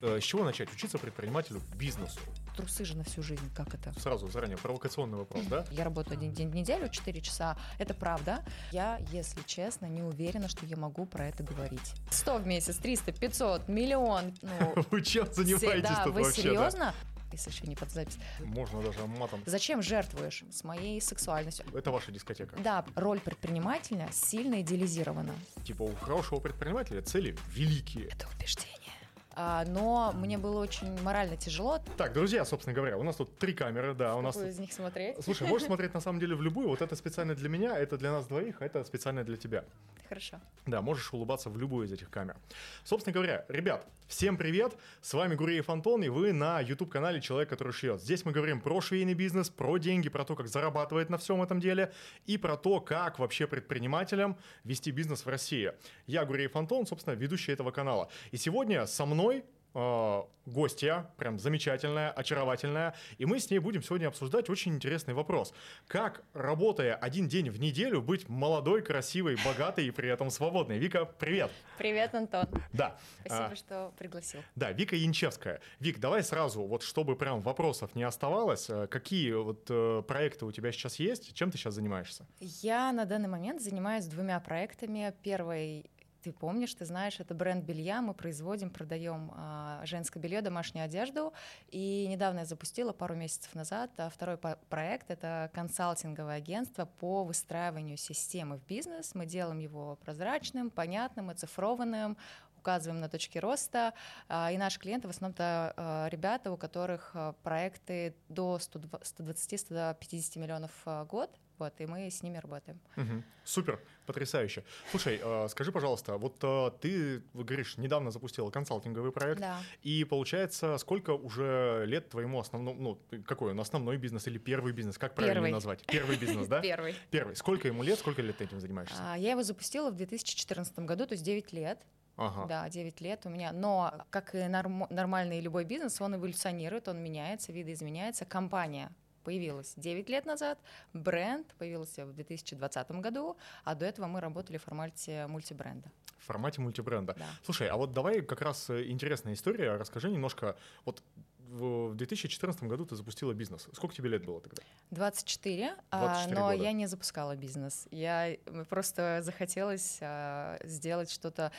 Э, С чего начать учиться предпринимателю бизнесу? Трусы же на всю жизнь, как это? Сразу заранее провокационный вопрос, да? Я работаю один день в неделю, 4 часа. Это правда. Я, если честно, не уверена, что я могу про это говорить. 100 в месяц, 300, 500, миллион. Ну, Вы чем занимаетесь да, тут вы вообще? серьезно? Если еще не под запись. Можно даже матом. Зачем жертвуешь с моей сексуальностью? Это ваша дискотека. Да, роль предпринимателя сильно идеализирована. Типа у хорошего предпринимателя цели великие. Это убеждение. А, но мне было очень морально тяжело. Так, друзья, собственно говоря, у нас тут три камеры, да, у нас... Из них смотреть? Слушай, можешь смотреть на самом деле в любую. Вот это специально для меня, это для нас двоих, а это специально для тебя. Хорошо. Да, можешь улыбаться в любую из этих камер. Собственно говоря, ребят, всем привет! С вами Гуреев Антон, и вы на YouTube-канале «Человек, который шьет». Здесь мы говорим про швейный бизнес, про деньги, про то, как зарабатывать на всем этом деле, и про то, как вообще предпринимателям вести бизнес в России. Я Гуреев Антон, собственно, ведущий этого канала. И сегодня со мной э, гостья, прям замечательная, очаровательная, и мы с ней будем сегодня обсуждать очень интересный вопрос. Как, работая один день в неделю, быть молодой, красивой, богатой и при этом свободной? Вика, привет! Привет, Антон. Да. Спасибо, А, что пригласил. да, Вика Янчевская. Вик, давай сразу, вот чтобы прям вопросов не оставалось, э, какие вот э, проекты у тебя сейчас есть, чем ты сейчас занимаешься? Я на данный момент занимаюсь двумя проектами. Первый ты помнишь, ты знаешь, это бренд белья. Мы производим, продаем а, женское белье, домашнюю одежду. И недавно я запустила пару месяцев назад а, второй проект. Это консалтинговое агентство по выстраиванию системы в бизнес. Мы делаем его прозрачным, понятным, оцифрованным, указываем на точки роста. А, И наши клиенты в основном-то ребята, у которых проекты до 120-150 миллионов в год. Вот, и мы с ними работаем. Мгм. Супер, потрясающе. Слушай, э, скажи, пожалуйста, вот э, ты, говоришь, недавно запустила консалтинговый проект, Да. и получается, сколько уже лет твоему основному, ну, какой он, основной бизнес или первый бизнес, как правильно Первый. назвать? Первый бизнес, да? Первый. Первый. Сколько ему лет, сколько лет ты этим занимаешься? А, Я его запустила в 2014 году, то есть 9 лет. Ага. Да, 9 лет у меня. Но, как и норм- нормальный любой бизнес, он эволюционирует, он меняется, видоизменяется. Компания появилась 9 лет назад, бренд появился в 2020 году, а до этого мы работали в формате мультибренда. В формате мультибренда. Да. Слушай, а вот давай как раз э, интересная история. Расскажи немножко. Вот в в 2014 году ты запустила бизнес. Сколько тебе лет было тогда? 24, а, 24 но года. я не запускала бизнес. Я просто захотелось а, сделать что-то,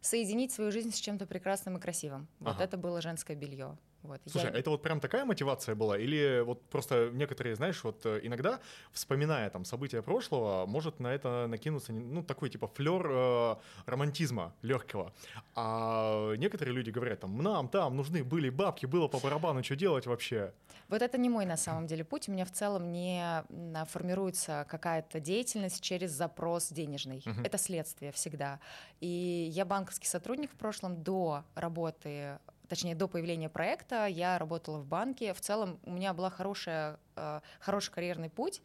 соединить свою жизнь с чем-то прекрасным и красивым. Вот Ага. это было женское белье. Вот. Слушай, Я- это вот прям такая мотивация была? Или вот просто некоторые, знаешь, вот э, иногда, вспоминая там события прошлого, может на это накинуться, ну, такой типа флер э, романтизма легкого. А некоторые люди говорят, там, нам там нужны были бабки, было по барабану, что делать вообще? Вот это не мой на самом деле путь. У меня в целом не м, формируется какая-то деятельность через запрос денежный. Мгм. Это следствие всегда. И я банковский сотрудник в прошлом до работы точнее, до появления проекта я работала в банке. В целом у меня была хорошая, э, хороший карьерный путь,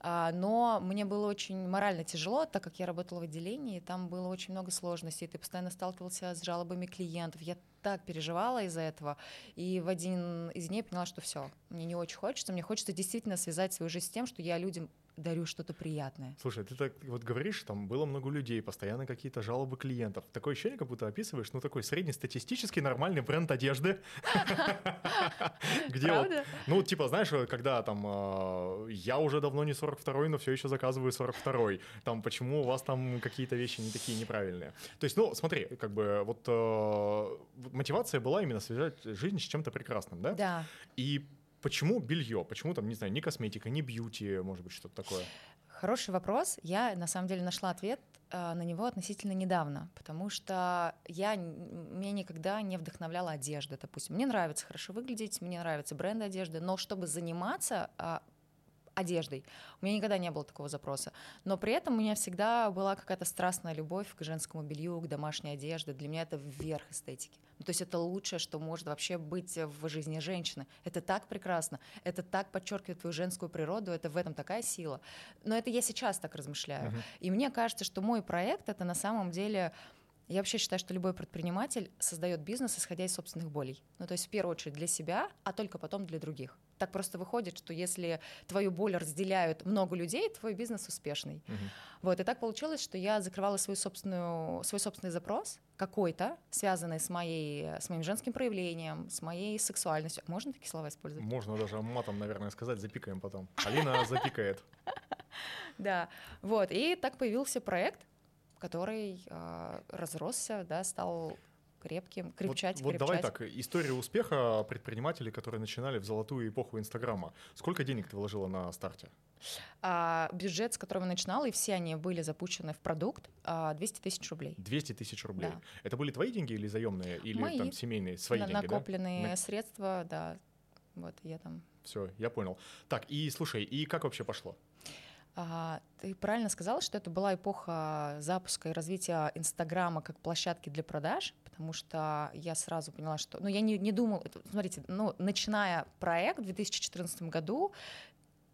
а, но мне было очень морально тяжело, так как я работала в отделении, там было очень много сложностей, ты постоянно сталкивался с жалобами клиентов. Я так переживала из-за этого, и в один из дней поняла, что все, мне не очень хочется, мне хочется действительно связать свою жизнь с тем, что я людям дарю что-то приятное. Слушай, ты так вот говоришь, там было много людей, постоянно какие-то жалобы клиентов. Такое ощущение, как будто описываешь, ну, такой среднестатистический нормальный бренд одежды. Где вот, ну, типа, знаешь, вот когда там, э, я уже давно не 42-й, но все еще заказываю 42-й. Там, почему у вас там какие-то вещи не такие неправильные? То есть, ну, смотри, как бы вот э, вот мотивация была именно связать жизнь с чем-то прекрасным, да? Да. И почему белье? Почему там, не знаю, не косметика, не бьюти, может быть, что-то такое? Хороший вопрос. Я на самом деле нашла ответ э, на него относительно недавно, потому что я меня никогда не вдохновляла одежда, допустим. Мне нравится хорошо выглядеть, мне нравится бренд одежды, но чтобы заниматься а, одеждой. У меня никогда не было такого запроса. Но при этом у меня всегда была какая-то страстная любовь к женскому белью, к домашней одежде. Для меня это верх эстетики. Ну, то есть это лучшее, что может вообще быть в жизни женщины. Это так прекрасно. Это так подчеркивает твою женскую природу. Это в этом такая сила. Но это я сейчас так размышляю. И мне кажется, что мой проект это на самом деле Я вообще считаю, что любой предприниматель создает бизнес, исходя из собственных болей. Ну, то есть в первую очередь для себя, а только потом для других. Так просто выходит, что если твою боль разделяют много людей, твой бизнес успешный. Вот, и так получилось, что я закрывала свою собственную, свой собственный запрос, какой-то, связанный с, моей, с моим женским проявлением, с моей сексуальностью. Можно такие слова использовать? Можно даже матом, наверное, сказать, запикаем потом. Алина запикает. Да, вот, и так появился проект, который э, разросся, да, стал крепким, крепчать, вот, крепчать. Вот давай так, история успеха предпринимателей, которые начинали в золотую эпоху Инстаграма. Сколько денег ты вложила на старте? А, бюджет, с которого начинала, и все они были запущены в продукт, а, 200 тысяч рублей. 200 тысяч рублей. Да. Это были твои деньги или заемные, или Мои. там семейные, свои На- деньги, накопленные да? средства, да. Вот я там. Все, я понял. Так, и слушай, и как вообще пошло? А, ты правильно сказала, что это была эпоха запуска и развития Инстаграма как площадки для продаж, потому что я сразу поняла, что, ну, я не, не думала, смотрите, ну, начиная проект в 2014 году,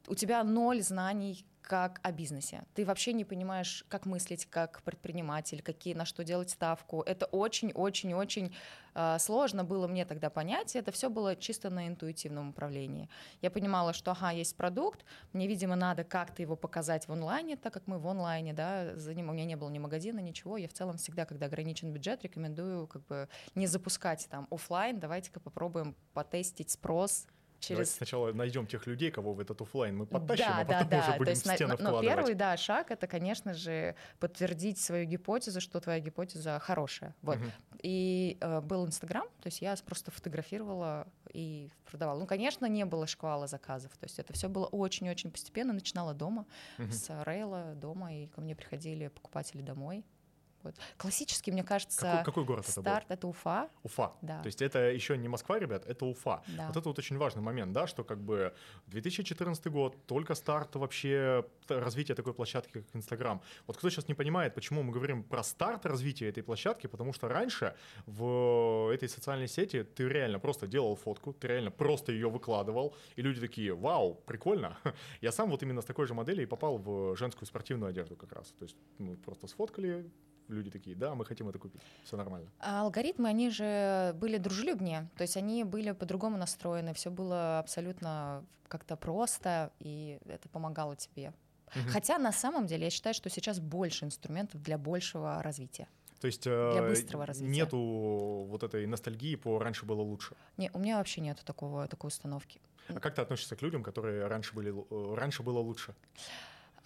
у тебя ноль знаний как о бизнесе. Ты вообще не понимаешь, как мыслить как предприниматель, какие, на что делать ставку. Это очень-очень-очень э, сложно было мне тогда понять. Это все было чисто на интуитивном управлении. Я понимала, что, ага, есть продукт, мне, видимо, надо как-то его показать в онлайне, так как мы в онлайне, да, за ним у меня не было ни магазина, ничего. Я в целом всегда, когда ограничен бюджет, рекомендую как бы не запускать там оффлайн. Давайте-ка попробуем потестить спрос Давайте через сначала найдем тех людей, кого в этот оффлайн мы подтащим, да, а да, потом да. уже То будем есть, в на- стену но вкладывать. первый, да, шаг это, конечно же, подтвердить свою гипотезу, что твоя гипотеза хорошая. Вот. Мгм. И э, был Инстаграм, то есть я просто фотографировала и продавала. Ну, конечно, не было шквала заказов, то есть это все было очень-очень постепенно. Начинала дома, Мгм. с рейла дома, и ко мне приходили покупатели домой. Вот. Классический, мне кажется, Какой, какой город это был? старт это Уфа. Уфа. Да. То есть это еще не Москва, ребят, это Уфа. Да. Вот это вот очень важный момент, да, что как бы 2014 год, только старт вообще развития такой площадки, как Инстаграм. Вот кто сейчас не понимает, почему мы говорим про старт развития этой площадки, потому что раньше в этой социальной сети ты реально просто делал фотку, ты реально просто ее выкладывал, и люди такие, вау, прикольно. Я сам вот именно с такой же моделью и попал в женскую спортивную одежду как раз. То есть мы просто сфоткали, люди такие, да, мы хотим это купить, все нормально. А алгоритмы, они же были дружелюбнее, то есть они были по-другому настроены, все было абсолютно как-то просто, и это помогало тебе. Мгм. Хотя на самом деле я считаю, что сейчас больше инструментов для большего развития. То есть э, быстрого развития. нету вот этой ностальгии по раньше было лучше. Не, у меня вообще нет такого, такой установки. А как ты относишься к людям, которые раньше были э, раньше было лучше?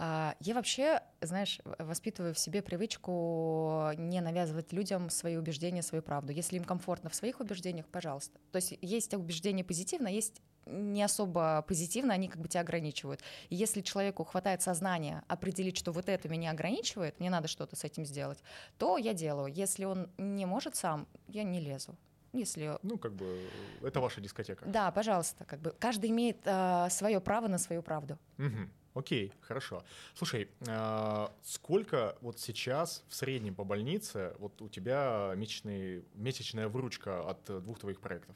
А, Я вообще, знаешь, воспитываю в себе привычку не навязывать людям свои убеждения, свою правду. Если им комфортно в своих убеждениях, пожалуйста. То есть есть убеждения позитивно, есть не особо позитивно, они как бы тебя ограничивают. И если человеку хватает сознания определить, что вот это меня ограничивает, мне надо что-то с этим сделать, то я делаю. Если он не может сам, я не лезу. Если Ну, как бы, э, это ваша дискотека. да, пожалуйста, как бы каждый имеет свое право на свою правду. Мгм. Окей, хорошо. Слушай, а, сколько вот сейчас в среднем по больнице вот у тебя месячный, месячная выручка от э, двух твоих проектов?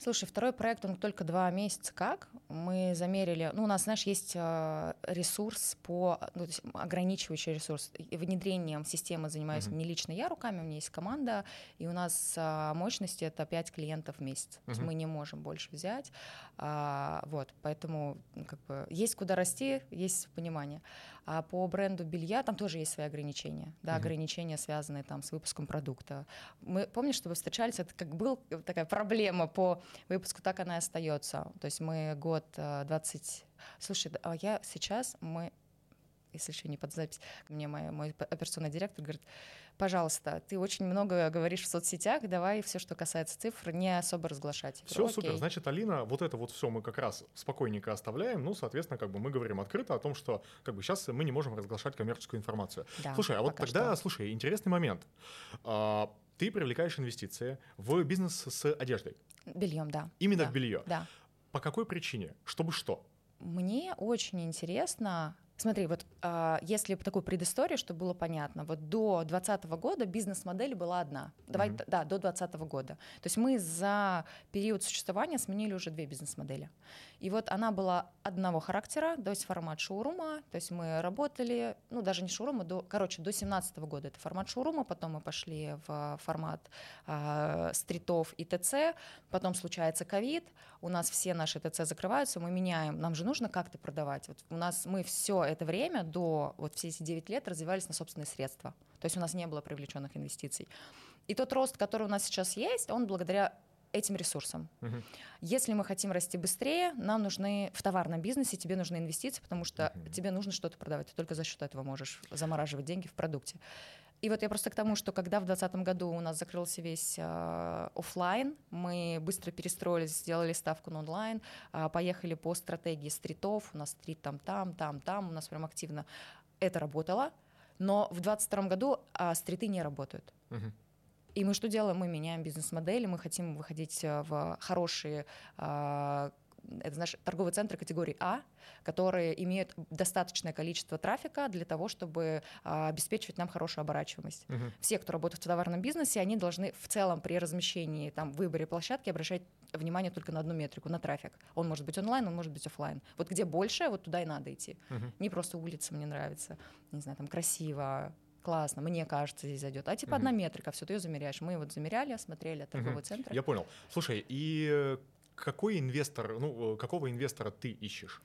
Слушай, второй проект, он только два месяца как. Мы замерили, ну, у нас, знаешь, есть э, ресурс по, ну, то есть ограничивающий ресурс. Внедрением системы занимаюсь Мгм. не лично я руками, у меня есть команда, и у нас а, мощности это 5 клиентов в месяц. То есть Мгм. мы не можем больше взять. А, вот, поэтому ну, как бы есть куда расти, есть понимание. А по бренду белья там тоже есть свои ограничения, да, Мгм. ограничения, связанные там с выпуском продукта. Мы помнишь, что вы встречались, это как был такая проблема по выпуску, так она и остается. То есть мы год э, 20... Слушай, да, а я сейчас, мы, если еще не под запись, мне мой, мой операционный директор говорит, пожалуйста, ты очень много говоришь в соцсетях, давай все, что касается цифр, не особо разглашать. Все говорю, супер. Значит, Алина, вот это вот все мы как раз спокойненько оставляем. Ну, соответственно, как бы мы говорим открыто о том, что как бы сейчас мы не можем разглашать коммерческую информацию. Да, Слушай, а вот тогда, что. слушай, интересный момент. А, ты привлекаешь инвестиции в бизнес с одеждой. Бельем, да. Именно да, в белье. Да. По какой причине? Чтобы что? Мне очень интересно. Смотри, вот а, если такую предысторию, чтобы было понятно, вот до 2020 года бизнес-модель была одна. Давай, т- да, до 2020 года. То есть мы за период существования сменили уже две бизнес-модели. И вот она была одного характера, то есть формат шоурума, то есть мы работали, ну даже не шоурума, до, короче, до 2017 года это формат шоурума, потом мы пошли в формат а, стритов и ТЦ, потом случается ковид, у нас все наши ТЦ закрываются, мы меняем, нам же нужно как-то продавать. Вот у нас мы все это время, до вот все эти 9 лет, развивались на собственные средства. То есть у нас не было привлеченных инвестиций. И тот рост, который у нас сейчас есть, он благодаря этим ресурсам. Угу. Если мы хотим расти быстрее, нам нужны в товарном бизнесе тебе нужны инвестиции, потому что угу. тебе нужно что-то продавать. Ты только за счет этого можешь замораживать деньги в продукте. И вот я просто к тому, что когда в 2020 году у нас закрылся весь э, офлайн, мы быстро перестроились, сделали ставку на онлайн, э, поехали по стратегии стритов, у нас стрит там, там, там, там, у нас прям активно это работало, но в 2022 году э, стриты не работают. Uh-huh. И мы что делаем? Мы меняем бизнес-модели, мы хотим выходить э, в хорошие э, это знаешь, торговые центры категории А, которые имеют достаточное количество трафика для того, чтобы а, обеспечивать нам хорошую оборачиваемость. Угу. Все, кто работает в товарном бизнесе, они должны в целом при размещении, там, выборе площадки обращать внимание только на одну метрику, на трафик. Он может быть онлайн, он может быть офлайн. Вот где больше, вот туда и надо идти. Угу. Не просто улица мне нравится, не знаю, там красиво, классно, мне кажется, здесь зайдет. А типа mm одна метрика, все, ты ее замеряешь. Мы вот замеряли, осмотрели торговый mm центр. Я понял. Слушай, и э, какой инвестор, ну, э, какого инвестора ты ищешь?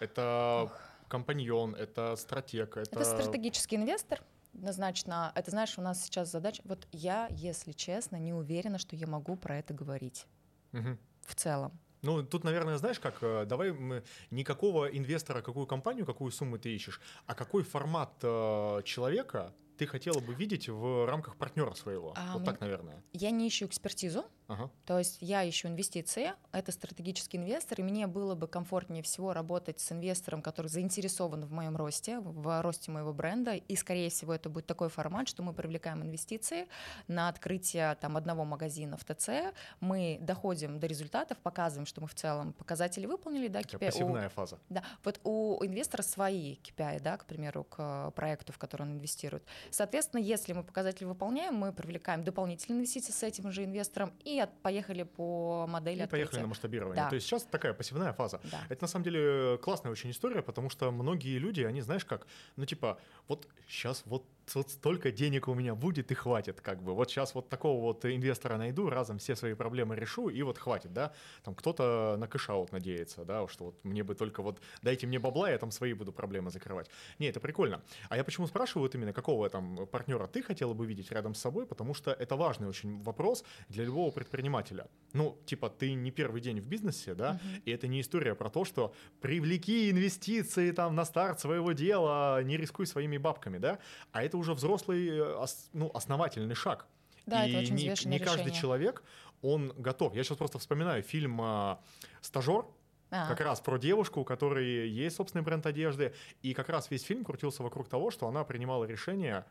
Это Ох. компаньон, это стратег, это... Это стратегический инвестор, однозначно. Это, знаешь, у нас сейчас задача... Вот я, если честно, не уверена, что я могу про это говорить угу. в целом. Ну, тут, наверное, знаешь, как, э, давай мы никакого инвестора, какую компанию, какую сумму ты ищешь, а какой формат э, человека ты хотела бы видеть в рамках партнера своего? А, вот так, наверное. Я не ищу экспертизу, Ага. То есть я ищу инвестиции, это стратегический инвестор, и мне было бы комфортнее всего работать с инвестором, который заинтересован в моем росте, в росте моего бренда, и, скорее всего, это будет такой формат, что мы привлекаем инвестиции на открытие там, одного магазина в ТЦ, мы доходим до результатов, показываем, что мы в целом показатели выполнили, да, KPI. Пассивная у, фаза. Да, вот у инвестора свои KPI, да, к примеру, к проекту, в который он инвестирует. Соответственно, если мы показатели выполняем, мы привлекаем дополнительные инвестиции с этим же инвестором и поехали по модели. И поехали на масштабирование. Да. То есть сейчас такая пассивная фаза. Да. Это на самом деле классная очень история, потому что многие люди, они, знаешь, как, ну типа, вот сейчас вот вот столько денег у меня будет и хватит, как бы. Вот сейчас вот такого вот инвестора найду, разом все свои проблемы решу, и вот хватит, да. Там кто-то на кэшаут надеется, да, что вот мне бы только вот дайте мне бабла, я там свои буду проблемы закрывать. Не, это прикольно. А я почему спрашиваю вот именно, какого там партнера ты хотела бы видеть рядом с собой, потому что это важный очень вопрос для любого предпринимателя. Ну, типа, ты не первый день в бизнесе, да, uh-huh. и это не история про то, что привлеки инвестиции там на старт своего дела, не рискуй своими бабками, да, а это уже взрослый, э, ну, основательный шаг. Да, и это очень не, не каждый человек, он готов. Я сейчас просто вспоминаю фильм а, «Стажер», а. Как раз про девушку, у которой есть собственный бренд одежды. И как раз весь фильм крутился вокруг того, что она принимала решение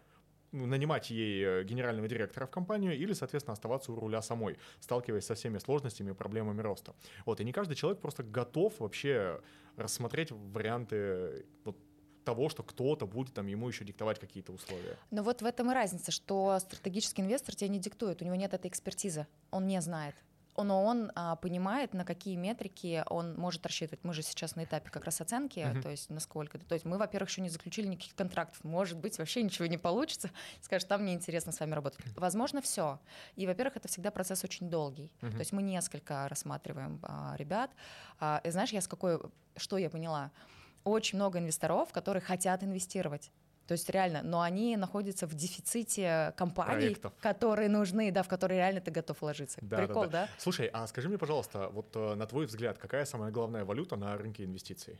ну, нанимать ей э, генерального директора в компанию или, соответственно, оставаться у руля самой, сталкиваясь со всеми сложностями и проблемами роста. Вот, и не каждый человек просто готов вообще рассмотреть варианты вот, того, что кто-то будет там ему еще диктовать какие-то условия. Но вот в этом и разница, что стратегический инвестор тебе не диктует, у него нет этой экспертизы, он не знает но он а, понимает, на какие метрики он может рассчитывать. Мы же сейчас на этапе как раз оценки, uh-huh. то есть насколько. То есть мы, во-первых, еще не заключили никаких контрактов. Может быть, вообще ничего не получится. Скажешь, там мне интересно с вами работать. Возможно, все. И, во-первых, это всегда процесс очень долгий. Uh-huh. То есть мы несколько рассматриваем а, ребят. А, и знаешь, я с какой, что я поняла? Очень много инвесторов, которые хотят инвестировать. То есть реально, но они находятся в дефиците компаний, Проектов. которые нужны, да, в которые реально ты готов вложиться. Да, Прикол, да, да. да? Слушай, а скажи мне, пожалуйста, вот э, на твой взгляд, какая самая главная валюта на рынке инвестиций?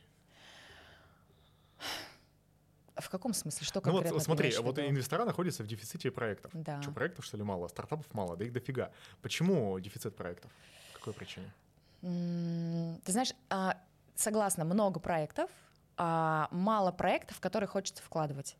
В каком смысле? Что конкретно? Ну вот смотри, вот инвестора находятся в дефиците проектов. Да. Что, проектов, что ли, мало? Стартапов мало, да их дофига. Почему дефицит проектов? Какой причине? Ты знаешь, а, согласна, много проектов, мало проектов, в которые хочется вкладывать.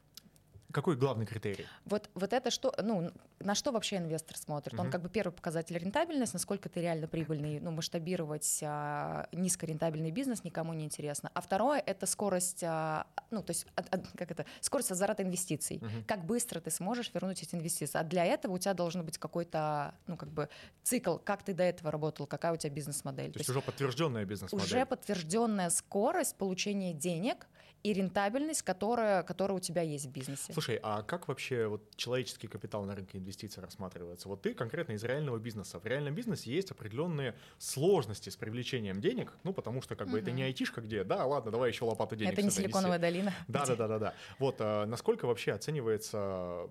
Какой главный критерий? Вот, вот это что, ну, на что вообще инвестор смотрит? Угу. Он как бы первый показатель рентабельность, насколько ты реально прибыльный, ну, масштабировать а, низкорентабельный бизнес никому не интересно. А второе — это скорость, а, ну, то есть, а, а, как это, скорость возврата инвестиций. Угу. Как быстро ты сможешь вернуть эти инвестиции. А для этого у тебя должен быть какой-то, ну, как бы цикл, как ты до этого работал, какая у тебя бизнес-модель. То, то есть уже подтвержденная бизнес-модель. Уже подтвержденная скорость получения денег — и рентабельность, которая, которая у тебя есть в бизнесе. Слушай, а как вообще вот человеческий капитал на рынке инвестиций рассматривается. Вот ты конкретно из реального бизнеса. В реальном бизнесе есть определенные сложности с привлечением денег, ну, потому что как бы это не айтишка, где, да, ладно, давай еще лопату денег. Это не силиконовая долина. Да, да, да, да, да. Вот, а, насколько вообще оценивается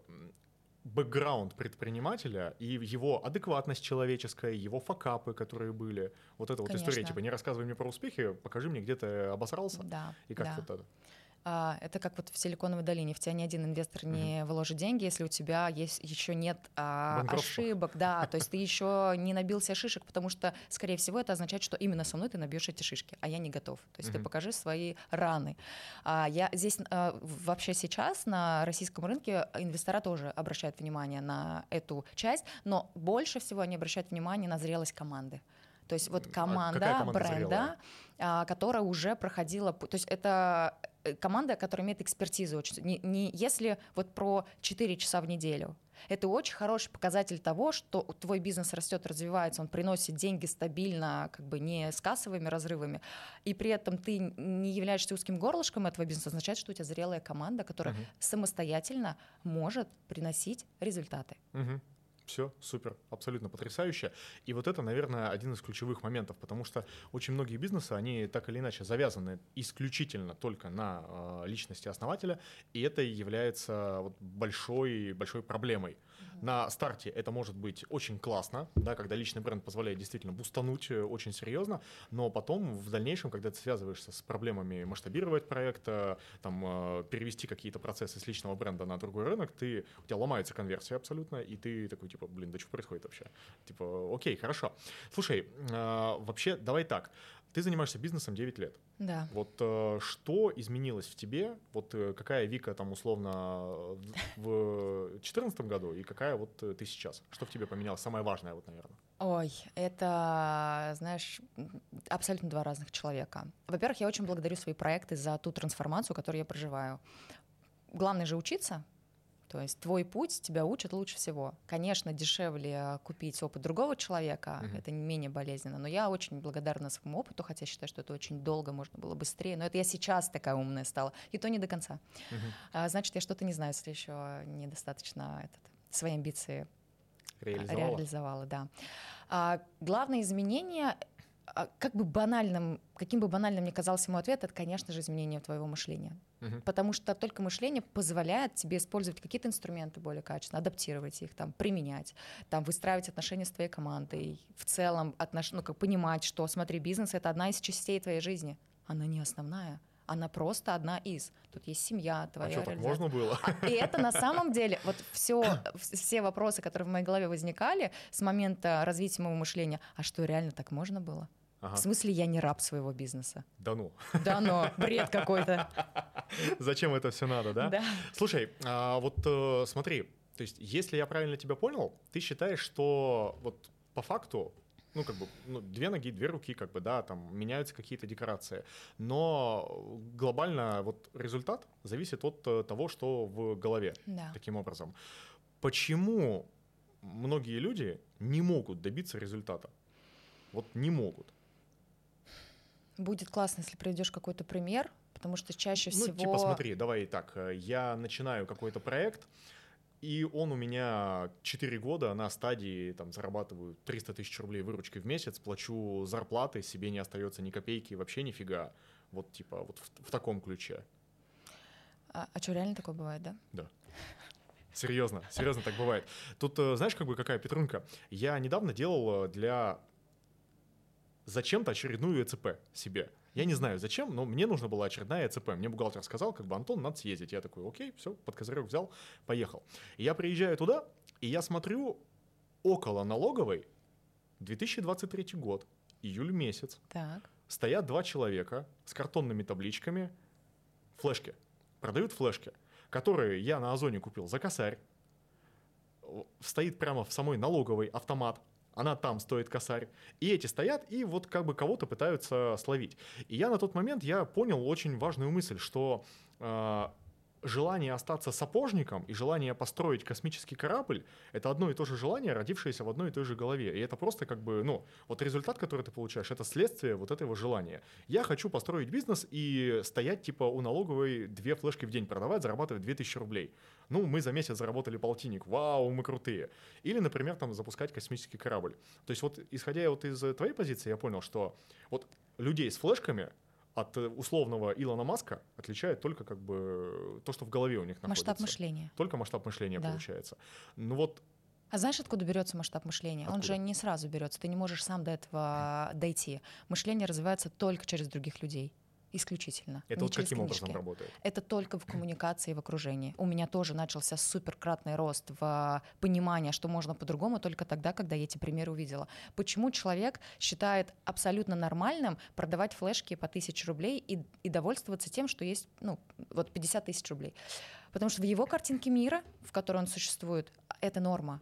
бэкграунд предпринимателя и его адекватность человеческая, его факапы, которые были. Вот это Конечно. вот история, типа, не рассказывай мне про успехи, покажи мне, где ты обосрался. Да, и как да. вот это. А, это как вот в Силиконовой долине. В тебя ни один инвестор не угу. вложит деньги, если у тебя есть еще нет а, ошибок, да, то есть ты еще не набился шишек, потому что, скорее всего, это означает, что именно со мной ты набьешь эти шишки, а я не готов. То есть угу. ты покажи свои раны. А, я здесь а, вообще сейчас на российском рынке инвестора тоже обращают внимание на эту часть, но больше всего они обращают внимание на зрелость команды. То есть вот команда, а команда бренда, зрелая? которая уже проходила, то есть это команда, которая имеет экспертизу. Очень, не, не, если вот про 4 часа в неделю, это очень хороший показатель того, что твой бизнес растет, развивается, он приносит деньги стабильно, как бы не с кассовыми разрывами, и при этом ты не являешься узким горлышком этого бизнеса, означает, что у тебя зрелая команда, которая uh-huh. самостоятельно может приносить результаты. Uh-huh. Все, супер, абсолютно потрясающе. И вот это, наверное, один из ключевых моментов, потому что очень многие бизнесы, они так или иначе завязаны исключительно только на э, личности основателя, и это является вот большой, большой проблемой. На старте это может быть очень классно, да, когда личный бренд позволяет действительно бустануть э, очень серьезно, но потом в дальнейшем, когда ты связываешься с проблемами масштабировать проект, э, там, э, перевести какие-то процессы с личного бренда на другой рынок, ты, у тебя ломается конверсия абсолютно, и ты такой, типа, блин, да что происходит вообще? Типа, окей, хорошо. Слушай, вообще, давай так. Ты занимаешься бизнесом 9 лет. Да. Вот э, что изменилось в тебе? Вот э, какая Вика там условно в 2014 году и какая вот э, ты сейчас? Что в тебе поменялось? Самое важное, вот, наверное. Ой, это, знаешь, абсолютно два разных человека. Во-первых, я очень благодарю свои проекты за ту трансформацию, которую я проживаю. Главное же учиться, то есть твой путь тебя учат лучше всего. Конечно, дешевле купить опыт другого человека, uh-huh. это не менее болезненно, но я очень благодарна своему опыту, хотя считаю, что это очень долго, можно было быстрее. Но это я сейчас такая умная стала, и то не до конца. Uh-huh. А, значит, я что-то не знаю, если еще недостаточно этот, свои амбиции реализовала. реализовала да. А, главное изменение как бы банальным, каким бы банальным ни казался ему ответ, это, конечно же, изменение твоего мышления. Угу. Потому что только мышление позволяет тебе использовать какие-то инструменты более качественно, адаптировать их, там, применять, там, выстраивать отношения с твоей командой, в целом отнош... ну, как понимать, что, смотри, бизнес — это одна из частей твоей жизни, она не основная она просто одна из. Тут есть семья, твоя а что, так можно было? А, и это на самом деле, вот все, все вопросы, которые в моей голове возникали с момента развития моего мышления, а что, реально так можно было? Ага. В смысле, я не раб своего бизнеса. Да ну. Да ну, бред какой-то. Зачем это все надо, да? Да. Слушай, а вот э, смотри, то есть, если я правильно тебя понял, ты считаешь, что вот по факту ну, как бы, ну, две ноги, две руки, как бы, да, там меняются какие-то декорации. Но глобально вот результат зависит от э, того, что в голове. Да. Таким образом. Почему многие люди не могут добиться результата? Вот не могут. Будет классно, если приведешь какой-то пример, потому что чаще ну, всего... типа смотри, давай так, э, я начинаю какой-то проект, и он у меня 4 года на стадии, там, зарабатываю 300 тысяч рублей выручки в месяц, плачу зарплаты, себе не остается ни копейки, вообще нифига. Вот, типа, вот в, в таком ключе. А, а что, реально такое бывает, да? Да. Серьезно, серьезно так бывает. Тут, э, знаешь, как бы какая петрунка? Я недавно делал э, для зачем-то очередную ЭЦП себе. Я не знаю зачем, но мне нужна была очередная ЭЦП. Мне бухгалтер сказал, как бы, Антон, надо съездить. Я такой, окей, все, под козырек взял, поехал. И я приезжаю туда, и я смотрю около налоговой 2023 год, июль месяц. Так. Стоят два человека с картонными табличками, флешки, продают флешки, которые я на Озоне купил за косарь. Стоит прямо в самой налоговой автомат, она там стоит косарь. И эти стоят и вот как бы кого-то пытаются словить. И я на тот момент, я понял очень важную мысль, что э, желание остаться сапожником и желание построить космический корабль — это одно и то же желание, родившееся в одной и той же голове. И это просто как бы, ну, вот результат, который ты получаешь, это следствие вот этого желания. Я хочу построить бизнес и стоять типа у налоговой две флешки в день продавать, зарабатывать 2000 рублей. Ну, мы за месяц заработали полтинник, вау, мы крутые. Или, например, там запускать космический корабль. То есть вот исходя вот из твоей позиции, я понял, что вот людей с флешками — от э, условного Илона Маска отличает только как бы то, что в голове у них находится. Масштаб мышления. Только масштаб мышления да. получается. Ну вот а знаешь, откуда берется масштаб мышления? Откуда? Он же не сразу берется. Ты не можешь сам до этого дойти. Мышление развивается только через других людей исключительно. Это вот каким книжки. образом работает? Это только в коммуникации и в окружении. У меня тоже начался суперкратный рост в понимании, что можно по-другому только тогда, когда я эти примеры увидела. Почему человек считает абсолютно нормальным продавать флешки по тысяче рублей и, и довольствоваться тем, что есть ну, вот 50 тысяч рублей? Потому что в его картинке мира, в которой он существует, это норма.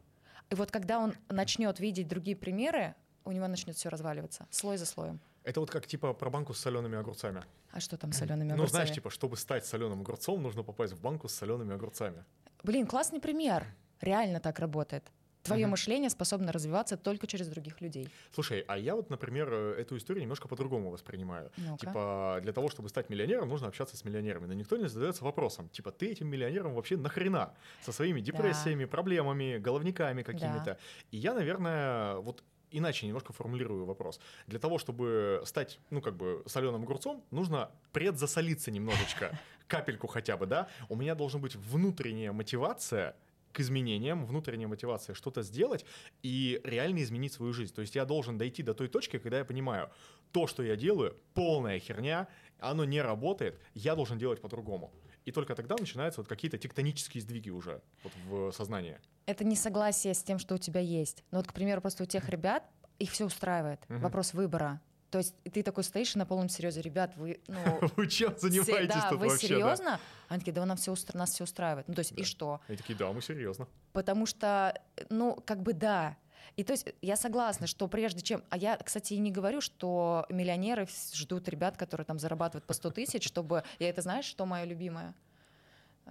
И вот когда он начнет видеть другие примеры, у него начнет все разваливаться, слой за слоем. Это вот как типа про банку с солеными огурцами. А что там с солеными огурцами? Ну, знаешь, типа, чтобы стать соленым огурцом, нужно попасть в банку с солеными огурцами. Блин, классный пример. Реально так работает. Твое угу. мышление способно развиваться только через других людей. Слушай, а я вот, например, эту историю немножко по-другому воспринимаю. ну -ка. Типа, для того, чтобы стать миллионером, нужно общаться с миллионерами. Но никто не задается вопросом, типа, ты этим миллионером вообще нахрена? Со своими депрессиями, да. проблемами, головниками какими-то. Да. И я, наверное, вот иначе немножко формулирую вопрос. Для того, чтобы стать, ну, как бы, соленым огурцом, нужно предзасолиться немножечко, капельку хотя бы, да? У меня должна быть внутренняя мотивация к изменениям, внутренняя мотивация что-то сделать и реально изменить свою жизнь. То есть я должен дойти до той точки, когда я понимаю, то, что я делаю, полная херня, оно не работает, я должен делать по-другому. И только тогда начинаются вот какие-то тектонические сдвиги уже вот в сознании. Это не согласие с тем, что у тебя есть. Ну вот, к примеру, просто у тех ребят их все устраивает. Угу. Вопрос выбора. То есть ты такой стоишь на полном серьезе, ребят, вы, ну, вы чем занимаетесь да, тут вы вообще? серьезно? Да? Они такие, да, нам все устра... нас все устраивает. Ну то есть да. и что? Они такие, да, мы серьезно. Потому что, ну как бы да. И то есть я согласна, что прежде чем... А я, кстати, и не говорю, что миллионеры ждут ребят, которые там зарабатывают по 100 тысяч, чтобы... Я это знаешь, что мое любимое?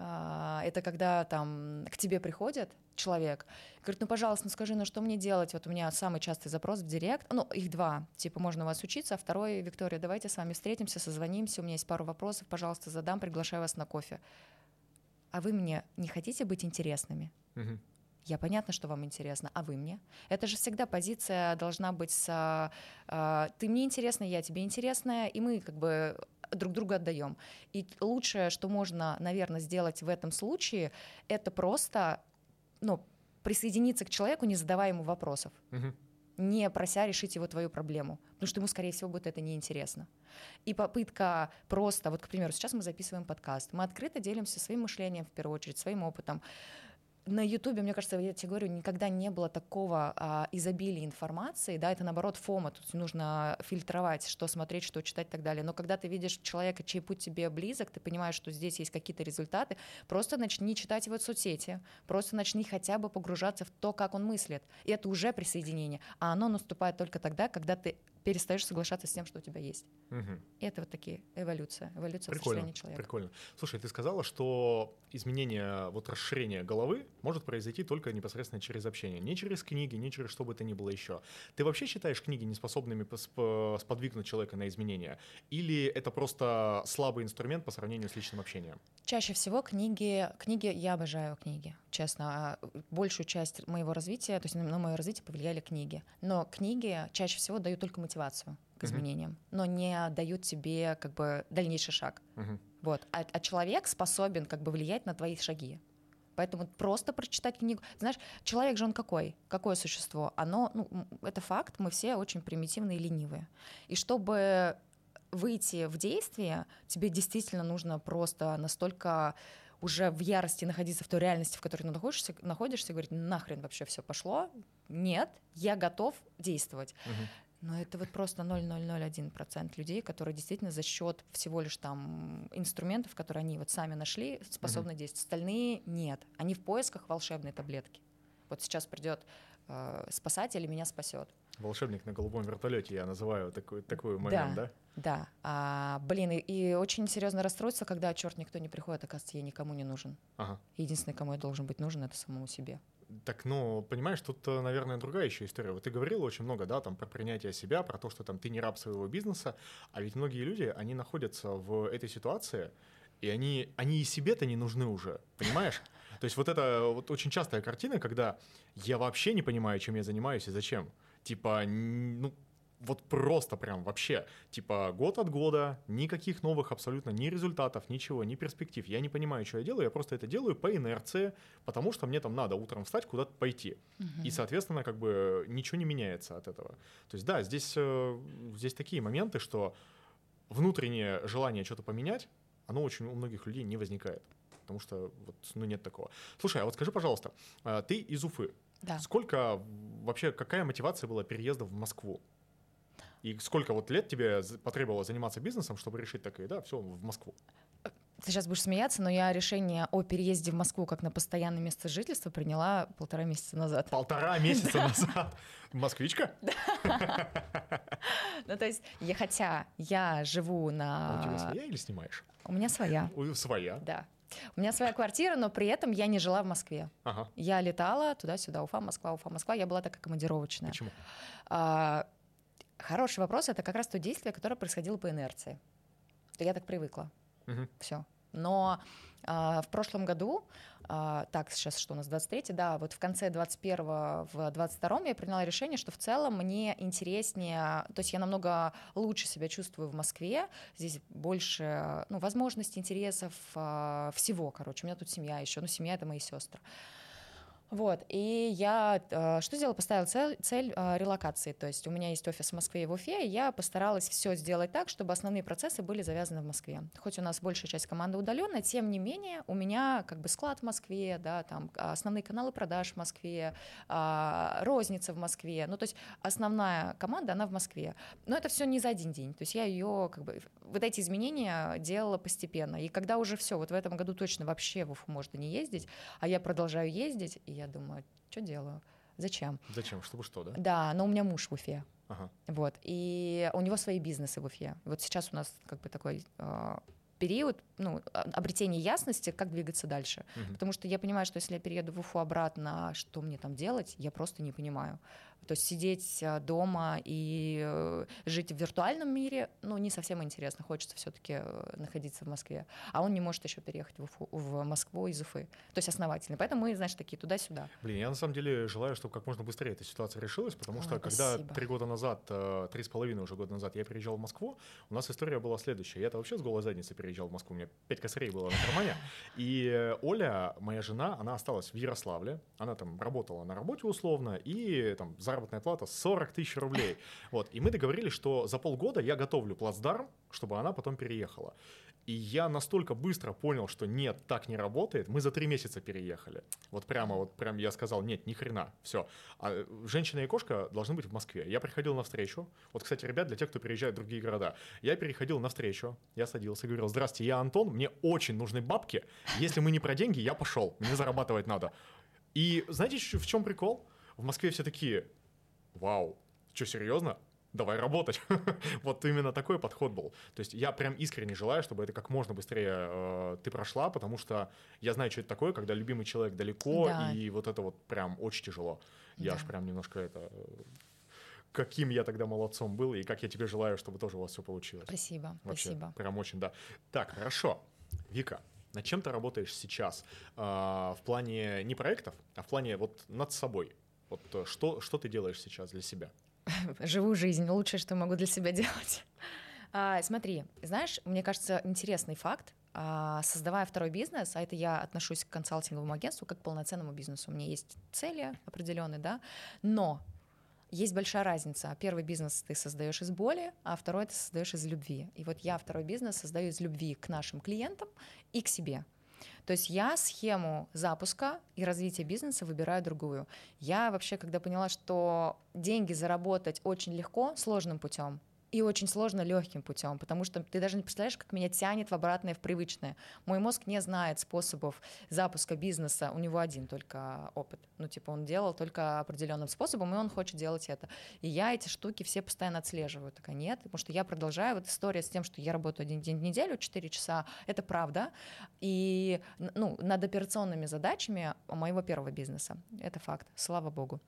А, это когда там к тебе приходит человек, говорит, ну, пожалуйста, ну скажи, ну что мне делать? Вот у меня самый частый запрос в директ, ну, их два, типа, можно у вас учиться, а второй, Виктория, давайте с вами встретимся, созвонимся, у меня есть пару вопросов, пожалуйста, задам, приглашаю вас на кофе. А вы мне не хотите быть интересными? Угу. Я понятно, что вам интересно, а вы мне? Это же всегда позиция должна быть с э, ты мне интересна, я тебе интересная, и мы как бы друг друга отдаем. И лучшее, что можно, наверное, сделать в этом случае, это просто ну, присоединиться к человеку, не задавая ему вопросов. Угу не прося решить его твою проблему, потому что ему, скорее всего, будет это неинтересно. И попытка просто, вот, к примеру, сейчас мы записываем подкаст, мы открыто делимся своим мышлением, в первую очередь, своим опытом, на Ютубе, мне кажется, я тебе говорю, никогда не было такого а, изобилия информации, да, это наоборот фома, тут нужно фильтровать, что смотреть, что читать и так далее. Но когда ты видишь человека, чей путь тебе близок, ты понимаешь, что здесь есть какие-то результаты, просто начни читать его соцсети, просто начни хотя бы погружаться в то, как он мыслит. И это уже присоединение. А оно наступает только тогда, когда ты перестаешь соглашаться с тем, что у тебя есть. Угу. И это вот такие эволюция, эволюция прикольно, человека. Прикольно. Слушай, ты сказала, что изменение, вот расширение головы может произойти только непосредственно через общение, не через книги, не через что бы то ни было еще. Ты вообще считаешь книги неспособными сподвигнуть человека на изменения? Или это просто слабый инструмент по сравнению с личным общением? Чаще всего книги, книги, я обожаю книги, честно. А, большую часть моего развития, то есть на мое развитие повлияли книги. Но книги чаще всего дают только мотивацию к изменениям, uh-huh. но не дают тебе как бы дальнейший шаг. Uh-huh. Вот. А, а человек способен как бы влиять на твои шаги. Поэтому просто прочитать книгу. Знаешь, человек же он какой? Какое существо? Оно, ну, это факт, мы все очень примитивные и ленивые. И чтобы выйти в действие, тебе действительно нужно просто настолько уже в ярости находиться в той реальности, в которой ты находишься, находишься и говорить, нахрен вообще все пошло, нет, я готов действовать. Угу. Но это вот просто 0,001% людей, которые действительно за счет всего лишь там инструментов, которые они вот сами нашли, способны угу. действовать. Остальные нет. Они в поисках волшебной таблетки. Вот сейчас придет э, спасатель и меня спасет. Волшебник на голубом вертолете, я называю такой, такой момент, да? Да, да. А, блин, и, и очень серьезно расстроиться, когда, черт, никто не приходит, оказывается, я никому не нужен. Ага. Единственный, кому я должен быть нужен, это самому себе. Так, ну, понимаешь, тут, э, наверное, другая еще история. Вот ты говорил очень много, да, там, про принятие себя, про то, что там ты не раб своего бизнеса, а ведь многие люди, они находятся в этой ситуации, и они, они и себе-то не нужны уже, понимаешь? То есть вот это вот очень частая картина, когда я вообще не понимаю, чем я занимаюсь и зачем. Типа, ну, вот просто прям вообще, типа, год от года, никаких новых абсолютно ни результатов, ничего, ни перспектив. Я не понимаю, что я делаю, я просто это делаю по инерции, потому что мне там надо утром встать, куда-то пойти. И, соответственно, как бы ничего не меняется от этого. То есть, да, здесь, э, здесь такие моменты, что внутреннее желание что-то поменять, оно очень у многих людей не возникает. Потому что вот, ну, нет такого. Слушай, а вот скажи, пожалуйста, а, ты из Уфы. Да. Сколько вообще, какая мотивация была переезда в Москву? И сколько вот лет тебе потребовалось заниматься бизнесом, чтобы решить такое, да, все, в Москву? Ты сейчас будешь смеяться, но я решение о переезде в Москву как на постоянное место жительства приняла полтора месяца назад. Полтора месяца назад. Москвичка? Ну, то есть, я, хотя я живу А у тебя на... своя или снимаешь? У меня своя, У- Своя. да. У меня своя квартира, но при этом я не жила в Москве. Ага. Я летала туда-сюда, Уфа, Москва, Уфа, Москва. Я была такая командировочная. Почему? А, хороший вопрос. Это как раз то действие, которое происходило по инерции. Я так привыкла. Мгм. Все. Но а, в прошлом году, а, так, сейчас что у нас, 23 да, вот в конце 21 в 22 я приняла решение, что в целом мне интереснее, то есть я намного лучше себя чувствую в Москве, здесь больше, ну, возможностей, интересов, а, всего, короче, у меня тут семья еще, ну, семья — это мои сестры. Вот, и я э, что сделала? Поставила цель, цель э, релокации. То есть у меня есть офис в Москве и в Уфе, и я постаралась все сделать так, чтобы основные процессы были завязаны в Москве. Хоть у нас большая часть команды удаленная, тем не менее у меня как бы склад в Москве, да, там а, основные каналы продаж в Москве, а, розница в Москве. Ну, то есть основная команда, она в Москве. Но это все не за один день. То есть я ее как бы вот эти изменения делала постепенно. И когда уже все, вот в этом году точно вообще в Уфу можно не ездить, а я продолжаю ездить, и я думаю, что делаю? Зачем? Зачем? Чтобы что, да? Да, но у меня муж в Уфе. Ага. Вот. И у него свои бизнесы в Уфе. Вот сейчас у нас как бы такой э, период ну, а- обретения ясности, как двигаться дальше. Мгм. Потому что я понимаю, что если я перееду в Уфу обратно, что мне там делать, я просто не понимаю. То есть сидеть э, дома и э, жить в виртуальном мире, ну, не совсем интересно. Хочется все-таки находиться в Москве. А он не может еще переехать в, Уфу, в Москву из Уфы. То есть основательно. Поэтому мы, знаешь, такие туда-сюда. Блин, я на самом деле желаю, чтобы как можно быстрее эта ситуация решилась, потому что Ой, когда спасибо. три года назад, э, три с половиной уже года назад я переезжал в Москву, у нас история была следующая. Я-то вообще с голой задницы переезжал в Москву, у меня пять косарей было на кармане. И э, Оля, моя жена, она осталась в Ярославле, она там работала на работе условно, и там заработная плата 40 тысяч рублей. Вот, и мы договорились, что за полгода я готовлю плацдарм, чтобы она потом переехала. И я настолько быстро понял, что нет, так не работает. Мы за три месяца переехали. Вот прямо, вот прям я сказал, нет, ни хрена, все. А э, женщина и кошка должны быть в Москве. Я приходил на встречу. Вот, кстати, ребят, для тех, кто переезжает в другие города, я переходил на встречу, я садился и говорил, здрасте, я Антон, мне очень нужны бабки. Если мы не про деньги, я пошел, мне зарабатывать надо. И знаете, в чем прикол? В Москве все такие, вау, что, серьезно? Давай работать. вот именно такой подход был. То есть я прям искренне желаю, чтобы это как можно быстрее э, ты прошла, потому что я знаю, что это такое, когда любимый человек далеко, Да. и вот это вот прям очень тяжело. Я аж Да. прям немножко это... э, Каким я тогда молодцом был, и как я тебе желаю, чтобы тоже у вас все получилось. Спасибо, Вообще, спасибо. прям очень, да. Так, хорошо. Вика, над чем ты работаешь сейчас? А, в плане не проектов, а в плане вот над собой. Вот э, что, что ты делаешь сейчас для себя? Живу жизнь, лучшее, что могу для себя делать. А, смотри, знаешь, мне кажется, интересный факт. А, создавая второй бизнес, а это я отношусь к консалтинговому агентству как к полноценному бизнесу. У меня есть цели определенные, да, но есть большая разница. Первый бизнес ты создаешь из боли, а второй ты создаешь из любви. И вот я второй бизнес создаю из любви к нашим клиентам и к себе. То есть я схему запуска и развития бизнеса выбираю другую. Я вообще, когда поняла, что деньги заработать очень легко, сложным путем, и очень сложно легким путем, потому что ты даже не представляешь, как меня тянет в обратное, в привычное. Мой мозг не знает способов запуска бизнеса, у него один только опыт. Ну, типа, он делал только определенным способом, и он хочет делать это. И я эти штуки все постоянно отслеживаю. Такая нет, потому что я продолжаю. Вот история с тем, что я работаю один день в неделю, 4 часа, это правда. И ну, над операционными задачами моего первого бизнеса. Это факт, слава богу.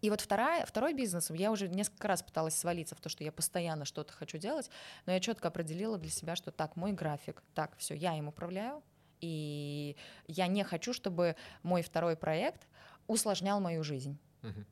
И вот вторая, второй бизнес, я уже несколько раз пыталась свалиться в то, что я постоянно что-то хочу делать, но я четко определила для себя, что так, мой график, так, все, я им управляю, и я не хочу, чтобы мой второй проект усложнял мою жизнь. Угу.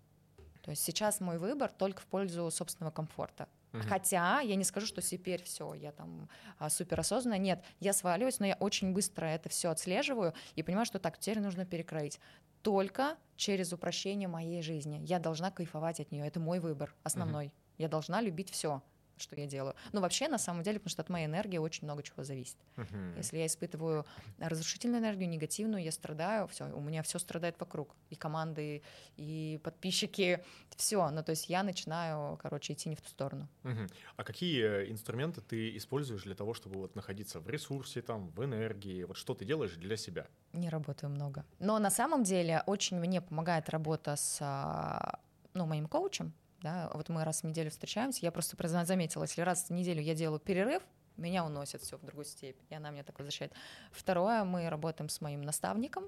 То есть сейчас мой выбор только в пользу собственного комфорта. Угу. Хотя я не скажу, что теперь все, я там а, супер осознанно. Нет, я сваливаюсь, но я очень быстро это все отслеживаю и понимаю, что так, теперь нужно перекроить только через упрощение моей жизни. Я должна кайфовать от нее. Это мой выбор основной. Uh-huh. Я должна любить все что я делаю. Ну, вообще, на самом деле, потому что от моей энергии очень много чего зависит. Uh-huh. Если я испытываю разрушительную энергию, негативную, я страдаю, все, у меня все страдает вокруг. И команды, и подписчики, все. Ну, то есть я начинаю, короче, идти не в ту сторону. Uh-huh. А какие э, инструменты ты используешь для того, чтобы вот находиться в ресурсе, там, в энергии? Вот что ты делаешь для себя? Не работаю много. Но на самом деле очень мне помогает работа с а, ну, моим коучем, да, вот мы раз в неделю встречаемся, я просто заметила, если раз в неделю я делаю перерыв, меня уносит все в другую степь, и она меня так возвращает. Второе, мы работаем с моим наставником.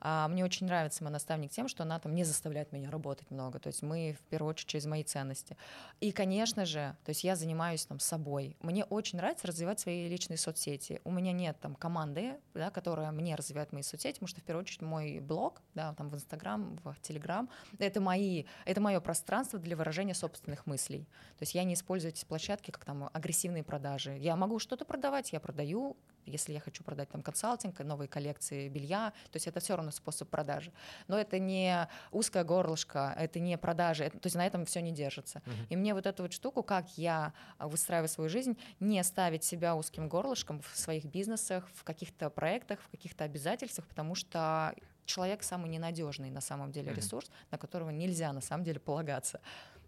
А, мне очень нравится мой наставник тем, что она там не заставляет меня работать много, то есть мы в первую очередь через мои ценности. И, конечно же, то есть я занимаюсь там собой. Мне очень нравится развивать свои личные соцсети. У меня нет там команды, да, которая мне развивает мои соцсети, потому что в первую очередь мой блог, да, там в Инстаграм, в Телеграм, это мои, это мое пространство для выражения собственных мыслей. То есть я не использую эти площадки как там агрессивные продажи. Я могу могу что-то продавать, я продаю, если я хочу продать там консалтинг, новые коллекции белья, то есть это все равно способ продажи. Но это не узкое горлышко, это не продажи, это, то есть на этом все не держится. Uh-huh. И мне вот эту вот штуку, как я выстраиваю свою жизнь, не ставить себя узким горлышком в своих бизнесах, в каких-то проектах, в каких-то обязательствах, потому что человек самый ненадежный на самом деле uh-huh. ресурс, на которого нельзя на самом деле полагаться.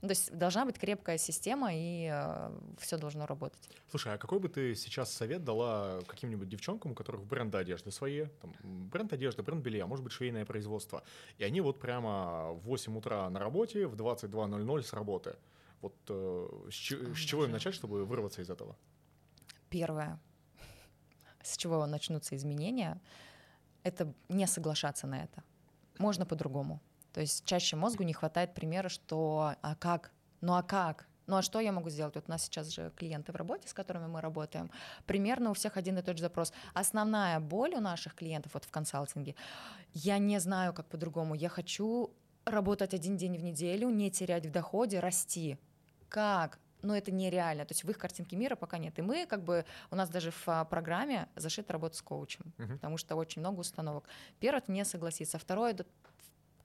Ну, то есть должна быть крепкая система, и э, все должно работать. Слушай, а какой бы ты сейчас совет дала каким-нибудь девчонкам, у которых бренды одежды свои, там, бренд одежды, бренд белья, может быть, швейное производство, и они вот прямо в 8 утра на работе, в 22.00 с работы. Вот э, с, ч- с чего им начать, чтобы вырваться из этого? Первое, с чего начнутся изменения, это не соглашаться на это. Можно по-другому. То есть чаще мозгу не хватает примера, что а как? Ну а как? Ну а что я могу сделать? Вот у нас сейчас же клиенты в работе, с которыми мы работаем. Примерно у всех один и тот же запрос. Основная боль у наших клиентов вот в консалтинге, я не знаю, как по-другому. Я хочу работать один день в неделю, не терять в доходе, расти. Как? но это нереально. То есть в их картинке мира пока нет. И мы как бы, у нас даже в а, программе зашит работа с коучем, uh-huh. потому что очень много установок. Первое, это не согласиться. Второе,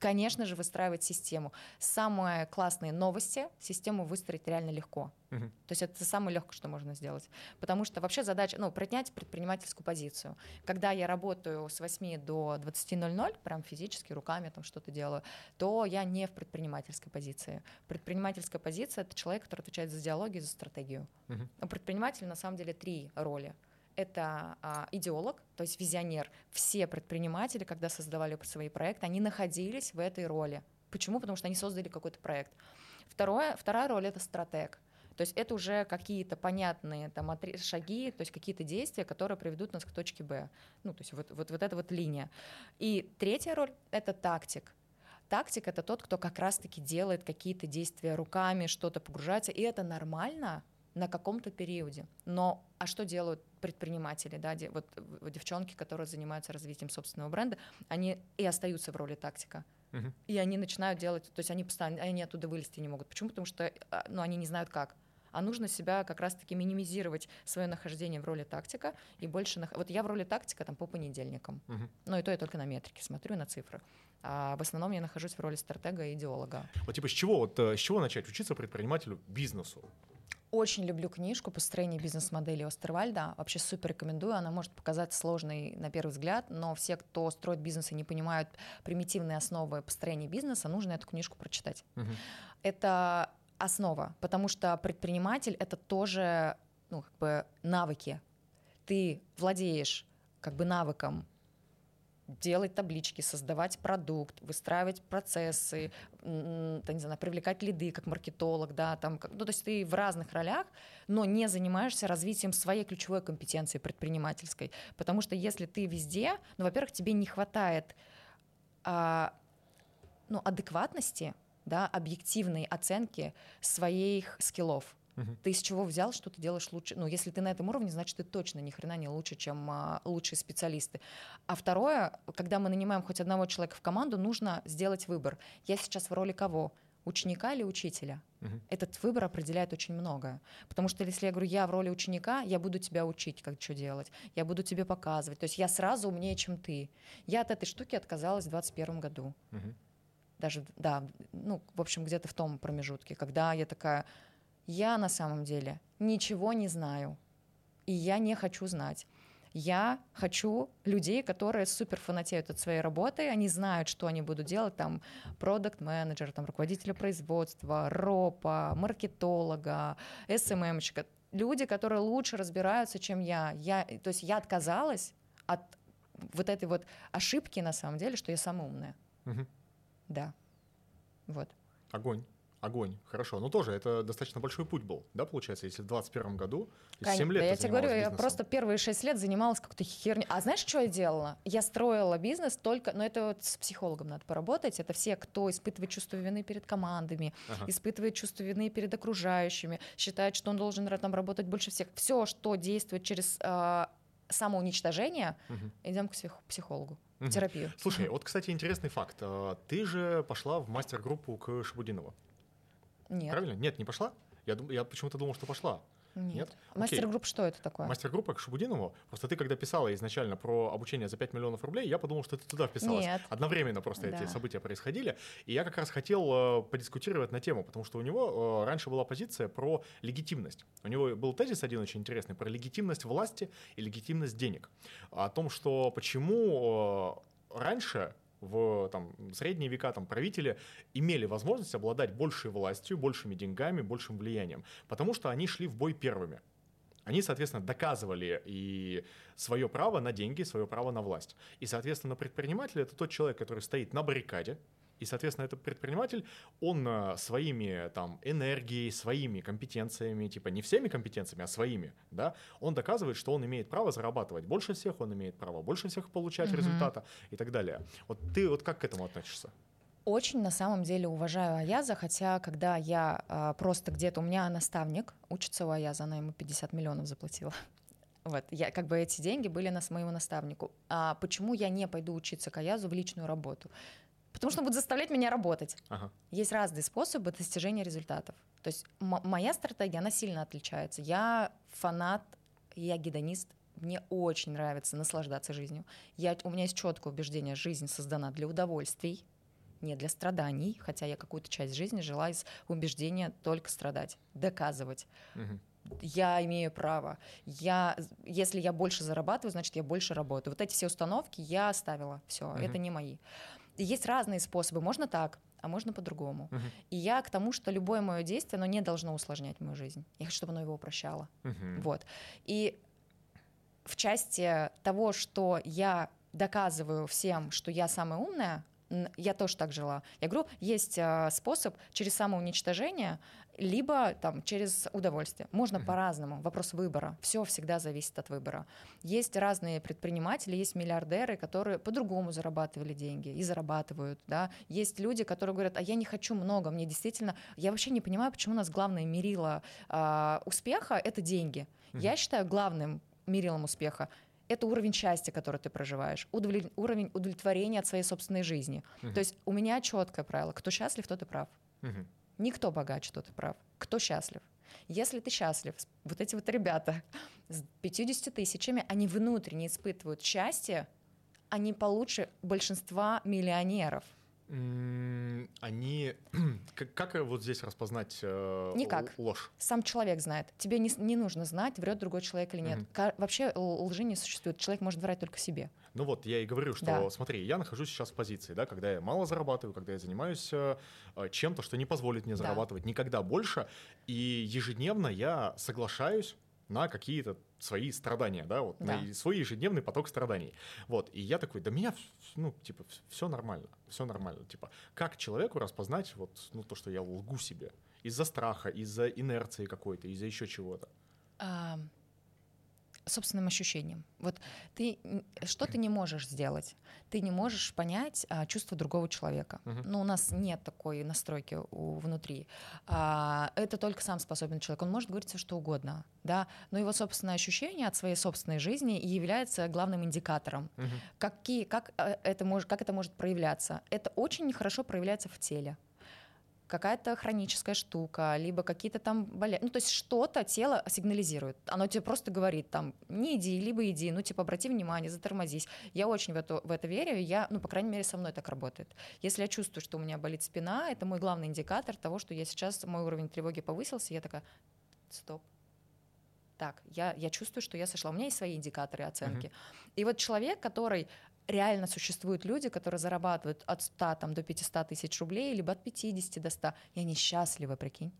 конечно же, выстраивать систему. Самые классные новости систему выстроить реально легко. Угу. То есть это самое легкое, что можно сделать. Потому что вообще задача, ну, принять предпринимательскую позицию. Когда я работаю с 8 до 20.00, прям физически, руками там что-то делаю, то я не в предпринимательской позиции. Предпринимательская позиция — это человек, который отвечает за диалоги, за стратегию. Угу. У предпринимателя на самом деле три роли — это а, идеолог, то есть визионер. Все предприниматели, когда создавали свои проекты, они находились в этой роли. Почему? Потому что они создали какой-то проект. Второе, вторая роль — это стратег. То есть это уже какие-то понятные там, шаги, то есть какие-то действия, которые приведут нас к точке Б. Ну, то есть вот, вот, вот эта вот линия. И третья роль — это тактик. Тактик — это тот, кто как раз-таки делает какие-то действия руками, что-то погружается, и это нормально, на каком-то периоде. Но а что делают предприниматели, да, де, вот девчонки, которые занимаются развитием собственного бренда, они и остаются в роли тактика. Uh-huh. И они начинают делать, то есть они постоянно, они оттуда вылезти не могут. Почему? Потому что а, ну, они не знают как. А нужно себя как раз-таки минимизировать свое нахождение в роли тактика и больше... Нах... Вот я в роли тактика там по понедельникам. Uh-huh. Ну и то я только на метрики смотрю, на цифры. А в основном я нахожусь в роли стратега и идеолога. Вот типа с чего, вот, э, с чего начать учиться предпринимателю бизнесу? Очень люблю книжку «Построение бизнес-модели» Остервальда. Вообще супер рекомендую. Она может показаться сложной на первый взгляд, но все, кто строит бизнес и не понимают примитивные основы построения бизнеса, нужно эту книжку прочитать. Угу. Это основа, потому что предприниматель это тоже ну, как бы навыки. Ты владеешь как бы навыком делать таблички, создавать продукт, выстраивать процессы, не знаю, привлекать лиды как маркетолог, да, там, ну, то есть ты в разных ролях, но не занимаешься развитием своей ключевой компетенции предпринимательской, потому что если ты везде, ну, во-первых, тебе не хватает а, ну, адекватности, да, объективной оценки своих скиллов, Угу. Ты из чего взял, что ты делаешь лучше? Ну, если ты на этом уровне, значит, ты точно ни хрена не лучше, чем а, лучшие специалисты. А второе, когда мы нанимаем хоть одного человека в команду, нужно сделать выбор. Я сейчас в роли кого? Ученика или учителя? Угу. Этот выбор определяет очень многое. Потому что если я говорю, я в роли ученика, я буду тебя учить, как что делать, я буду тебе показывать. То есть я сразу умнее, чем ты. Я от этой штуки отказалась в 2021 году. Угу. Даже, да, ну, в общем, где-то в том промежутке, когда я такая, я на самом деле ничего не знаю, и я не хочу знать. Я хочу людей, которые супер фанатеют от своей работы, они знают, что они будут делать, там, продукт-менеджер, там, руководителя производства, ропа, маркетолога, СММщика, люди, которые лучше разбираются, чем я. я. То есть я отказалась от вот этой вот ошибки, на самом деле, что я самая умная. Угу. Да. Вот. Огонь. Огонь, хорошо. Ну тоже это достаточно большой путь был, да, получается, если в 21 году, Конечно, 7 лет Я тебе говорю, бизнесом. я просто первые 6 лет занималась какой-то херней. А знаешь, что я делала? Я строила бизнес только, но ну, это вот с психологом надо поработать, это все, кто испытывает чувство вины перед командами, ага. испытывает чувство вины перед окружающими, считает, что он должен там работать больше всех. Все, что действует через э, самоуничтожение, угу. идем к психологу. В терапию. Слушай, вот, кстати, интересный факт. А, ты же пошла в мастер-группу к Шабудинову. Нет. Правильно? Нет, не пошла? Я, дум, я почему-то думал, что пошла. Нет. Нет? Мастер-группа что это такое? Мастер-группа к Шабудинову. Просто ты, когда писала изначально про обучение за 5 миллионов рублей, я подумал, что ты туда вписалась. Нет. Одновременно просто да. эти события происходили. И я как раз хотел э, подискутировать на тему, потому что у него э, раньше была позиция про легитимность. У него был тезис один очень интересный про легитимность власти и легитимность денег. О том, что почему э, раньше в там, средние века там, правители имели возможность обладать большей властью, большими деньгами, большим влиянием, потому что они шли в бой первыми. Они, соответственно, доказывали и свое право на деньги, свое право на власть. И, соответственно, предприниматель — это тот человек, который стоит на баррикаде, и, соответственно, этот предприниматель, он э, своими там энергией, своими компетенциями, типа не всеми компетенциями, а своими, да, он доказывает, что он имеет право зарабатывать больше всех, он имеет право больше всех получать угу. результата и так далее. Вот ты вот как к этому относишься? Очень на самом деле уважаю Аяза, хотя когда я э, просто где-то, у меня наставник учится у Аяза, она ему 50 миллионов заплатила. Вот, я, как бы эти деньги были на моему наставнику. А почему я не пойду учиться к Аязу в личную работу? Потому что он будет заставлять меня работать. Ага. Есть разные способы достижения результатов. То есть моя стратегия, она сильно отличается. Я фанат, я гедонист, мне очень нравится наслаждаться жизнью. Я, у меня есть четкое убеждение, жизнь создана для удовольствий, не для страданий, хотя я какую-то часть жизни жила из убеждения только страдать, доказывать. Угу я имею право. Я, если я больше зарабатываю, значит, я больше работаю. Вот эти все установки я оставила. Все, uh это не мои. Есть разные способы. Можно так, а можно по-другому. Uh-huh. И я к тому, что любое мое действие, оно не должно усложнять мою жизнь. Я хочу, чтобы оно его упрощало. Uh-huh. Вот. И в части того, что я доказываю всем, что я самая умная, я тоже так жила. Я говорю, есть э, способ через самоуничтожение либо там через удовольствие. Можно uh-huh. по-разному. Вопрос выбора. Все всегда зависит от выбора. Есть разные предприниматели, есть миллиардеры, которые по-другому зарабатывали деньги и зарабатывают. Да? Есть люди, которые говорят, а я не хочу много, мне действительно... Я вообще не понимаю, почему у нас главное мерило э, успеха — это деньги. Uh-huh. Я считаю главным мерилом успеха это уровень счастья, который ты проживаешь, удовлет... уровень удовлетворения от своей собственной жизни. Uh-huh. То есть у меня четкое правило: кто счастлив, тот и прав. Uh-huh. Никто богаче, тот и прав. Кто счастлив? Если ты счастлив, вот эти вот ребята с 50 тысячами, они внутренне испытывают счастье, они получше большинства миллионеров. Они... Как, как вот здесь распознать э, Никак. ложь? Сам человек знает. Тебе не, не нужно знать, врет другой человек или нет. Ка- Вообще л- лжи не существует. Человек может врать только себе. Ну вот, я и говорю, что, Да. смотри, я нахожусь сейчас в позиции, да, когда я мало зарабатываю, когда я занимаюсь э, э, чем-то, что не позволит мне Да. зарабатывать никогда больше, и ежедневно я соглашаюсь на какие-то свои страдания, да, вот, Да. на свой ежедневный поток страданий. Вот, и я такой, да меня, ну, типа, все нормально, все нормально, типа, как человеку распознать вот, ну, то, что я лгу себе? Из-за страха, из-за инерции какой-то, из-за еще чего-то. А, собственным ощущением. Вот ты что ты не можешь сделать? Ты не можешь понять а, чувства другого человека. Мгм. Ну, у нас нет такой настройки у, внутри. А, это только сам способен человек. Он может говорить все что угодно, да, но его собственное ощущение от своей собственной жизни и является главным индикатором. Какие, как, э, это может, как это может проявляться? Это очень нехорошо проявляется в теле какая-то хроническая штука, либо какие-то там болезни. Ну, то есть что-то тело сигнализирует. Оно тебе просто говорит там, не иди, либо иди, ну, типа, обрати внимание, затормозись. Я очень в это, в это верю, я, ну, по крайней мере, со мной так работает. Если я чувствую, что у меня болит спина, это мой главный индикатор того, что я сейчас, мой уровень тревоги повысился, я такая, стоп. Так, я, я чувствую, что я сошла. У меня есть свои индикаторы оценки. И вот человек, который реально существуют люди, которые зарабатывают от 100 там, до 500 тысяч рублей, либо от 50 до 100, и они счастливы, прикинь.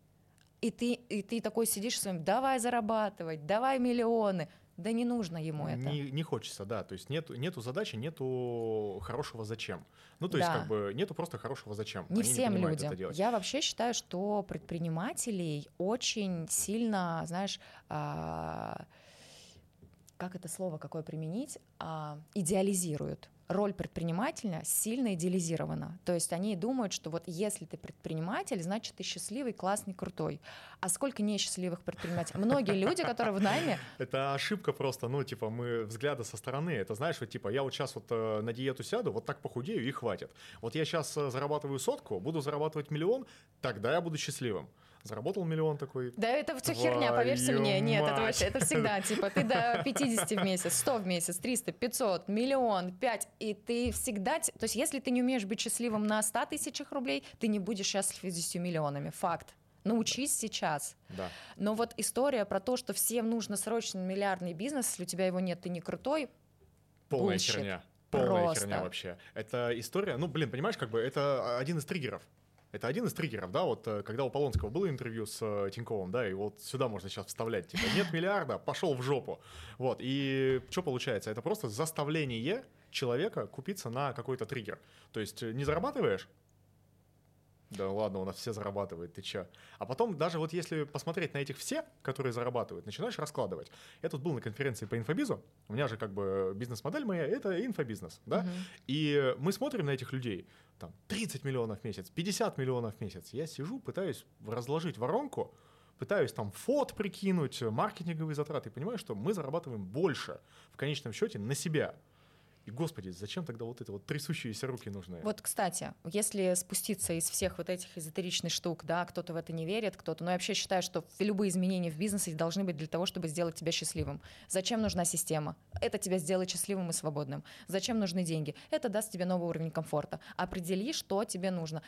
И ты, и ты такой сидишь с вами, давай зарабатывать, давай миллионы. Да не нужно ему это. Не, не хочется, да. То есть нету, нету задачи, нету хорошего зачем. Ну, то есть, Да. как бы, нету просто хорошего зачем. Не Они всем понимают людям. это делать. Я вообще считаю, что предпринимателей очень сильно, знаешь, а, как это слово какое применить, А, идеализируют. Роль предпринимателя сильно идеализирована. То есть они думают, что вот если ты предприниматель, значит ты счастливый, классный, крутой. А сколько несчастливых предпринимателей? Многие люди, которые в найме, Это ошибка просто, ну, типа, мы взгляда со стороны. Это знаешь, вот, типа, я вот сейчас вот э, на диету сяду, вот так похудею и хватит. Вот я сейчас зарабатываю сотку, буду зарабатывать миллион, тогда я буду счастливым. Заработал миллион такой, Да это все херня, поверьте мне. Нет, это вообще, это всегда, типа, ты до 50 в месяц, 100 в месяц, 300, 500, миллион, 5, и ты всегда... То есть если ты не умеешь быть счастливым на 100 тысячах рублей, ты не будешь счастлив с 10 миллионами. Факт. Научись сейчас. да. Но вот история про то, что всем нужно срочно миллиардный бизнес, если у тебя его нет, ты не крутой, Полная Bullshit. херня. Полная Просто. херня вообще. Это история, ну, блин, понимаешь, как бы это один из триггеров. Это один из триггеров, да, вот э, когда у Полонского было интервью с э, Тиньковым, да, и вот сюда можно сейчас вставлять, типа, нет миллиарда, пошел в жопу. Вот, и что получается? Это просто заставление человека купиться на какой-то триггер. То есть э, не зарабатываешь, да ладно, у нас все зарабатывают, ты чё? А потом, даже вот если посмотреть на этих все, которые зарабатывают, начинаешь раскладывать. Я тут был на конференции по инфобизу, у меня же как бы бизнес-модель моя — это инфобизнес, да? Мгм. И мы смотрим на этих людей, там, 30 миллионов в месяц, 50 миллионов в месяц. Я сижу, пытаюсь разложить воронку, пытаюсь там фот прикинуть, маркетинговые затраты, и понимаю, что мы зарабатываем больше в конечном счете на себя. И, господи, зачем тогда вот это вот трясущиеся руки нужны? Вот, кстати, если спуститься из всех вот этих эзотеричных штук, да, кто-то в это не верит, кто-то, но я вообще считаю, что любые изменения в бизнесе должны быть для того, чтобы сделать тебя счастливым. Зачем нужна система? Это тебя сделает счастливым и свободным. Зачем нужны деньги? Это даст тебе новый уровень комфорта. Определи, что тебе нужно.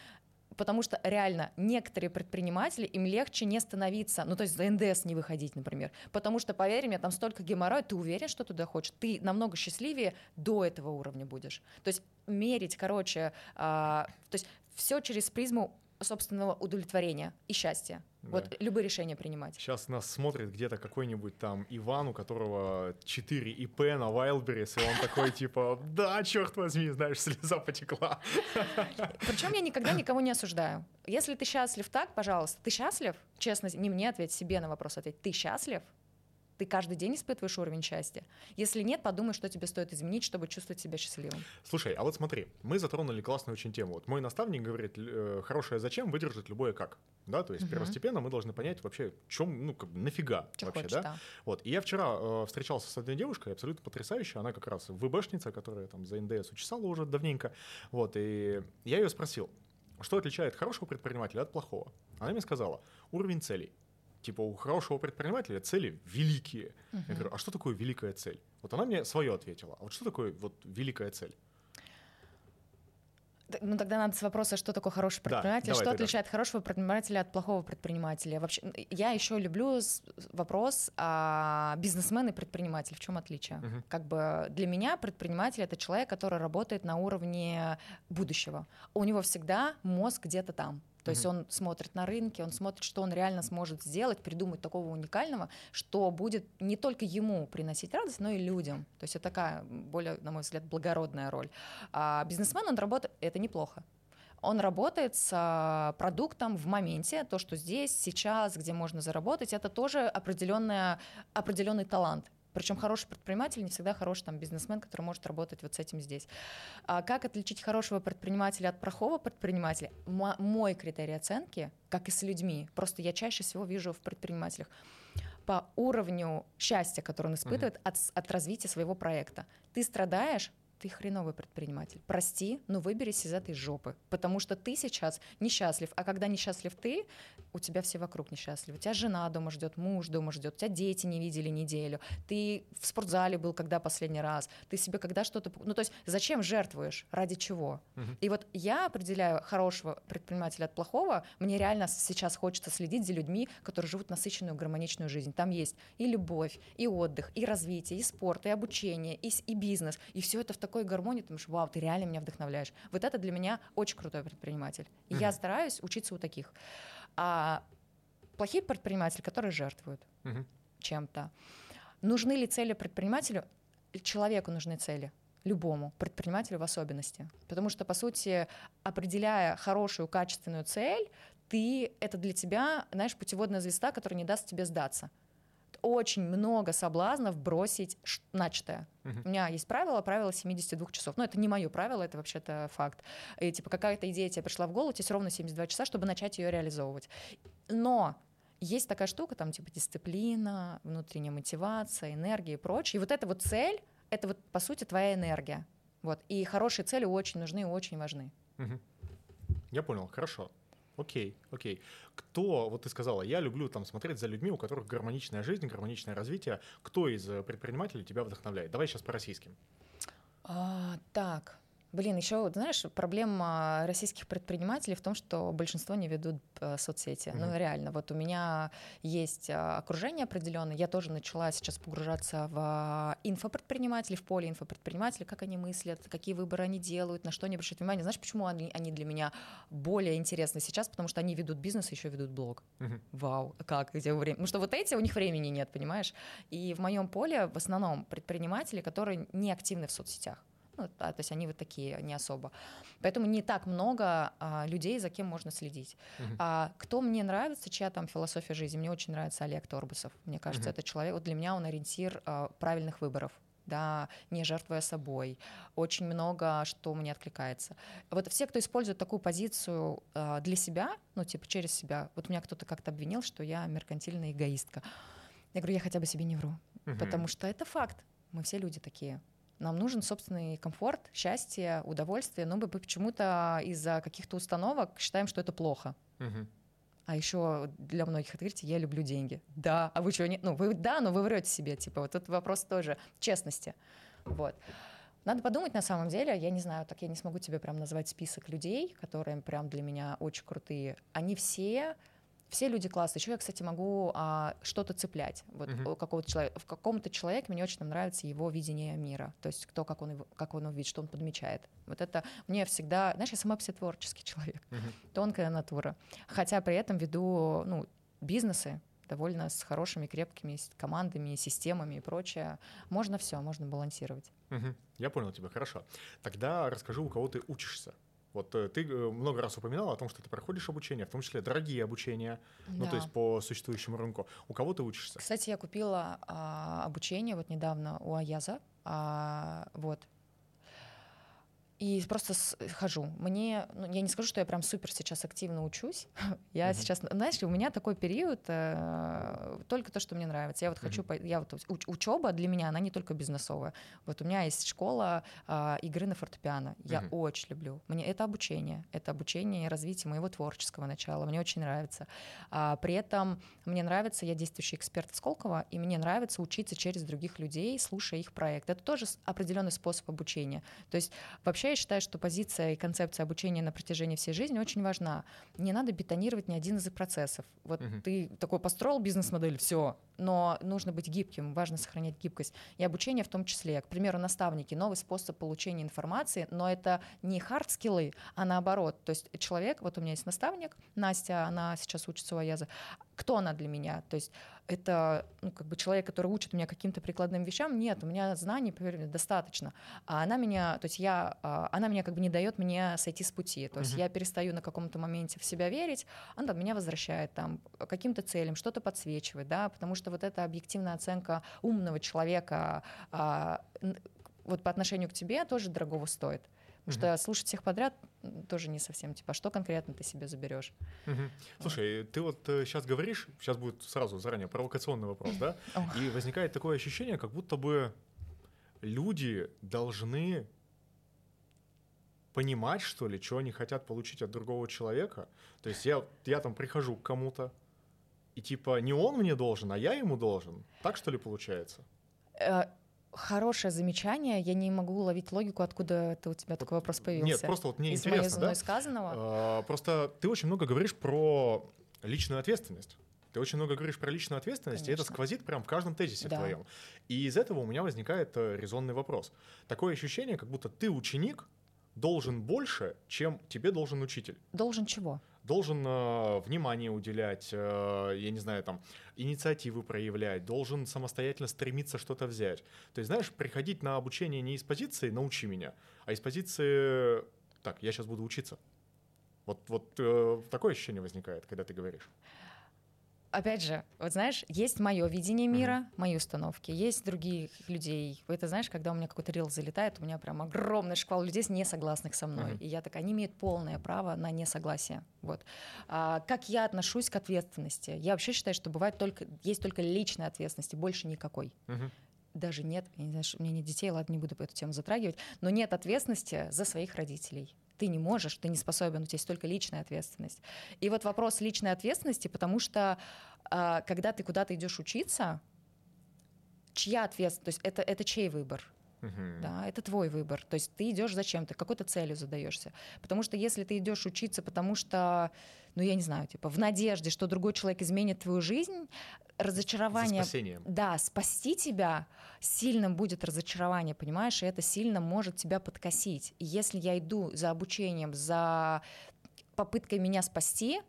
Потому что реально некоторые предприниматели, им легче не становиться, ну то есть за НДС не выходить, например. Потому что, поверь мне, там столько геморроя, ты уверен, что туда хочешь? Ты намного счастливее до этого уровня будешь. То есть мерить, короче, а, то есть все через призму собственного удовлетворения и счастья. Да. Вот любые решения принимать. Сейчас нас смотрит где-то какой-нибудь там Иван, у которого 4 ИП на Wildberries, и он такой типа, да, черт возьми, знаешь, слеза потекла. Причем я никогда никого не осуждаю. Если ты счастлив так, пожалуйста, ты счастлив? Честно, не мне ответь, себе на вопрос ответь. Ты счастлив? Ты каждый день испытываешь уровень счастья? Если нет, подумай, что тебе стоит изменить, чтобы чувствовать себя счастливым. Слушай, а вот смотри, мы затронули классную очень тему. Вот мой наставник говорит, э, хорошее зачем выдержит любое как. Да, то есть Мгм. первостепенно мы должны понять вообще, чем, ну, как бы нафига Чё вообще, хочешь, да? да. Вот. И я вчера э, встречался с одной девушкой, абсолютно потрясающей. Она как раз ВБшница, которая там за НДС учесала уже давненько. Вот. И я ее спросил, что отличает хорошего предпринимателя от плохого? Она мне сказала, уровень целей. Типа у хорошего предпринимателя цели великие. Я Мгм. говорю, а что такое великая цель? Вот она мне свое ответила. А вот что такое вот великая цель? Ну тогда надо с вопроса, что такое хороший предприниматель, давай что тогда. отличает хорошего предпринимателя от плохого предпринимателя. Вообще, я еще люблю вопрос а, бизнесмен и предприниматель. В чем отличие? Мгм. Как бы для меня предприниматель это человек, который работает на уровне будущего. У него всегда мозг где-то там. То есть он смотрит на рынке, он смотрит, что он реально сможет сделать, придумать такого уникального, что будет не только ему приносить радость, но и людям. То есть это такая более, на мой взгляд, благородная роль. А бизнесмен, он работает, это неплохо. Он работает с а, продуктом в моменте, то, что здесь, сейчас, где можно заработать, это тоже определенная, определенный талант. Причем хороший предприниматель не всегда хороший там, бизнесмен, который может работать вот с этим здесь. А как отличить хорошего предпринимателя от плохого предпринимателя? Мо- мой критерий оценки, как и с людьми, просто я чаще всего вижу в предпринимателях по уровню счастья, который он испытывает от, с- от развития своего проекта. Ты страдаешь, ты хреновый предприниматель. Прости, но выберись из этой жопы, потому что ты сейчас несчастлив, а когда несчастлив ты, у тебя все вокруг несчастливы. У тебя жена дома ждет, муж дома ждет, у тебя дети не видели неделю, ты в спортзале был когда последний раз, ты себе когда что-то... Ну, то есть зачем жертвуешь? Ради чего? Мгм. И вот я определяю хорошего предпринимателя от плохого. Мне реально сейчас хочется следить за людьми, которые живут насыщенную гармоничную жизнь. Там есть и любовь, и отдых, и развитие, и спорт, и обучение, и, и бизнес. И все это в такой гармонии, ты думаешь, вау, ты реально меня вдохновляешь. Вот это для меня очень крутой предприниматель. И я Мгм. стараюсь учиться у таких. А плохие предприниматели, которые жертвуют Мгм. чем-то. Нужны ли цели предпринимателю? Человеку нужны цели. Любому, предпринимателю в особенности. Потому что, по сути, определяя хорошую, качественную цель, ты, это для тебя, знаешь, путеводная звезда, которая не даст тебе сдаться. Очень много соблазнов бросить начатое. Мгм. У меня есть правило, правило 72 часов. Но это не мое правило, это вообще-то факт. И, типа, какая-то идея тебе пришла в голову, тебе все ровно 72 часа, чтобы начать ее реализовывать. Но есть такая штука, там, типа, дисциплина, внутренняя мотивация, энергия и прочее. И вот эта вот цель, это вот, по сути, твоя энергия. Вот. И хорошие цели очень нужны и очень важны. Я понял, хорошо. Окей, окей. Кто, вот ты сказала, я люблю там смотреть за людьми, у которых гармоничная жизнь, гармоничное развитие. Кто из э, предпринимателей тебя вдохновляет? Давай сейчас по российским. А, так, блин, еще, знаешь, проблема российских предпринимателей в том, что большинство не ведут э, соцсети. Мгм. Ну, реально, вот у меня есть а, окружение определенное, я тоже начала сейчас погружаться в а, инфопредпринимателей, в поле инфопредпринимателей, как они мыслят, какие выборы они делают, на что они обращают внимание. Знаешь, почему они, они для меня более интересны сейчас? Потому что они ведут бизнес и еще ведут блог. Мгм. Вау, как, где время? Потому что вот эти, у них времени нет, понимаешь? И в моем поле в основном предприниматели, которые не активны в соцсетях. Ну, да, то есть они вот такие, не особо. Поэтому не так много а, людей, за кем можно следить. Мгм. А кто мне нравится, чья там философия жизни? Мне очень нравится Олег Торбусов. Мне кажется, Мгм. это человек, вот для меня он ориентир а, правильных выборов да, не жертвуя собой. Очень много, что мне откликается. Вот все, кто использует такую позицию а, для себя, ну, типа через себя, вот меня кто-то как-то обвинил, что я меркантильная эгоистка. Я говорю, я хотя бы себе не вру, Мгм. потому что это факт. Мы все люди такие. Нам нужен собственный комфорт, счастье, удовольствие, но мы почему-то из-за каких-то установок считаем, что это плохо. Мгм. А еще для многих это говорите, я люблю деньги. Да, а вы что, не... ну вы да, но вы врете себе, типа вот этот вопрос тоже честности. Вот. Надо подумать на самом деле, я не знаю, так я не смогу тебе прям назвать список людей, которые прям для меня очень крутые. Они все все люди классные. Еще я, кстати, могу а, что-то цеплять. Вот Мгм. у какого-то человека, в каком-то человеке мне очень нравится его видение мира. То есть кто, как он, его, как он его видит, что он подмечает. Вот это мне всегда... Знаешь, я сама все творческий человек Мгм. тонкая натура. Хотя при этом веду ну, бизнесы довольно с хорошими, крепкими командами, системами и прочее. Можно все, можно балансировать. Мгм. Я понял тебя, хорошо. Тогда расскажи, у кого ты учишься. Вот э, ты э, много раз упоминала о том, что ты проходишь обучение, в том числе дорогие обучения, ну Да. то есть по существующему рынку. У кого ты учишься? Кстати, я купила а, обучение вот недавно у Аяза. А, вот. И просто с- хожу. Мне, ну, я не скажу, что я прям супер сейчас активно учусь. Я сейчас, знаешь, у меня такой период э, только то, что мне нравится. Я вот хочу, я вот уч- учеба для меня она не только бизнесовая. Вот у меня есть школа а, игры на фортепиано. Я очень люблю. Мне это обучение, это обучение и развитие моего творческого начала. Мне очень нравится. А, при этом мне нравится, я действующий эксперт Сколково, и мне нравится учиться через других людей, слушая их проект. Это тоже определенный способ обучения. То есть вообще вообще я считаю, что позиция и концепция обучения на протяжении всей жизни очень важна. Не надо бетонировать ни один из процессов. Вот угу. ты такой построил бизнес-модель, все, но нужно быть гибким, важно сохранять гибкость. И обучение в том числе. К примеру, наставники, новый способ получения информации, но это не хард-скиллы, а наоборот. То есть человек, вот у меня есть наставник, Настя, она сейчас учится у Аяза. Кто она для меня? То есть это ну, как бы человек, который учит меня каким-то прикладным вещам. Нет, у меня знаний, поверь мне, достаточно. А она меня, то есть я, а, она меня как бы не дает мне сойти с пути. То есть uh-huh. я перестаю на каком-то моменте в себя верить, она там, меня возвращает там каким-то целям, что-то подсвечивает, да, потому что вот эта объективная оценка умного человека а, вот по отношению к тебе тоже дорогого стоит. Потому что слушать всех подряд тоже не совсем, типа, а что конкретно ты себе заберешь. Слушай, вот. ты вот сейчас э, говоришь, сейчас будет сразу заранее провокационный вопрос, да? И возникает такое ощущение, как будто бы люди должны понимать, что ли, что они хотят получить от другого человека. То есть я, я там прихожу к кому-то, и типа не он мне должен, а я ему должен. Так что ли получается? Хорошее замечание. Я не могу уловить логику, откуда это у тебя такой вопрос появился. Нет, просто вот мне Из интересно, да? сказанного. А, просто ты очень много говоришь про личную ответственность. Ты очень много говоришь про личную ответственность, Конечно. и это сквозит прям в каждом тезисе да. твоем. И из этого у меня возникает э, резонный вопрос. Такое ощущение, как будто ты ученик должен больше, чем тебе должен учитель. Должен чего? Должен э, внимание уделять, э, я не знаю, там, инициативы проявлять, должен самостоятельно стремиться что-то взять. То есть, знаешь, приходить на обучение не из позиции «научи меня», а из позиции «так, я сейчас буду учиться». Вот, вот э, такое ощущение возникает, когда ты говоришь опять же, вот знаешь, есть мое видение мира, mm-hmm. мои установки, есть других людей. Это знаешь, когда у меня какой-то рил залетает, у меня прям огромный шквал людей, не согласных со мной. Mm-hmm. И я такая, они имеют полное право на несогласие. Вот. А, как я отношусь к ответственности? Я вообще считаю, что бывает только, есть только личная ответственность, и больше никакой. Mm-hmm даже нет, я не знаю, у меня нет детей, ладно, не буду по эту тему затрагивать, но нет ответственности за своих родителей ты не можешь, ты не способен, у тебя есть только личная ответственность. И вот вопрос личной ответственности, потому что а, когда ты куда-то идешь учиться, чья ответственность, то есть это, это чей выбор? Uh-huh. Да, это твой выбор. То есть ты идешь зачем? Ты какой-то целью задаешься. Потому что если ты идешь учиться, потому что, ну я не знаю, типа в надежде, что другой человек изменит твою жизнь, разочарование. За спасением. Да, спасти тебя сильным будет разочарование, понимаешь, и это сильно может тебя подкосить. И если я иду за обучением, за попыткой меня спасти,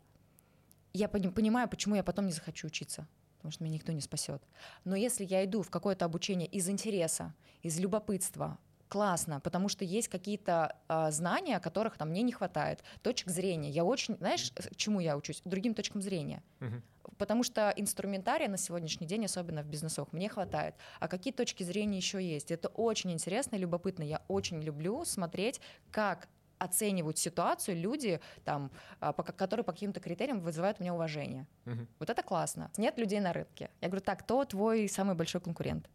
я понимаю, почему я потом не захочу учиться потому что меня никто не спасет. Но если я иду в какое-то обучение из интереса, из любопытства, классно, потому что есть какие-то э, знания, которых там мне не хватает, точек зрения. Я очень, знаешь, чему я учусь? Другим точкам зрения. Uh-huh. Потому что инструментария на сегодняшний день, особенно в бизнесах, мне хватает. А какие точки зрения еще есть? Это очень интересно и любопытно. Я очень люблю смотреть, как оценивают ситуацию люди, там, а, по, которые по каким-то критериям вызывают у меня уважение. Угу. Вот это классно. Нет людей на рынке. Я говорю, так, кто твой самый большой конкурент?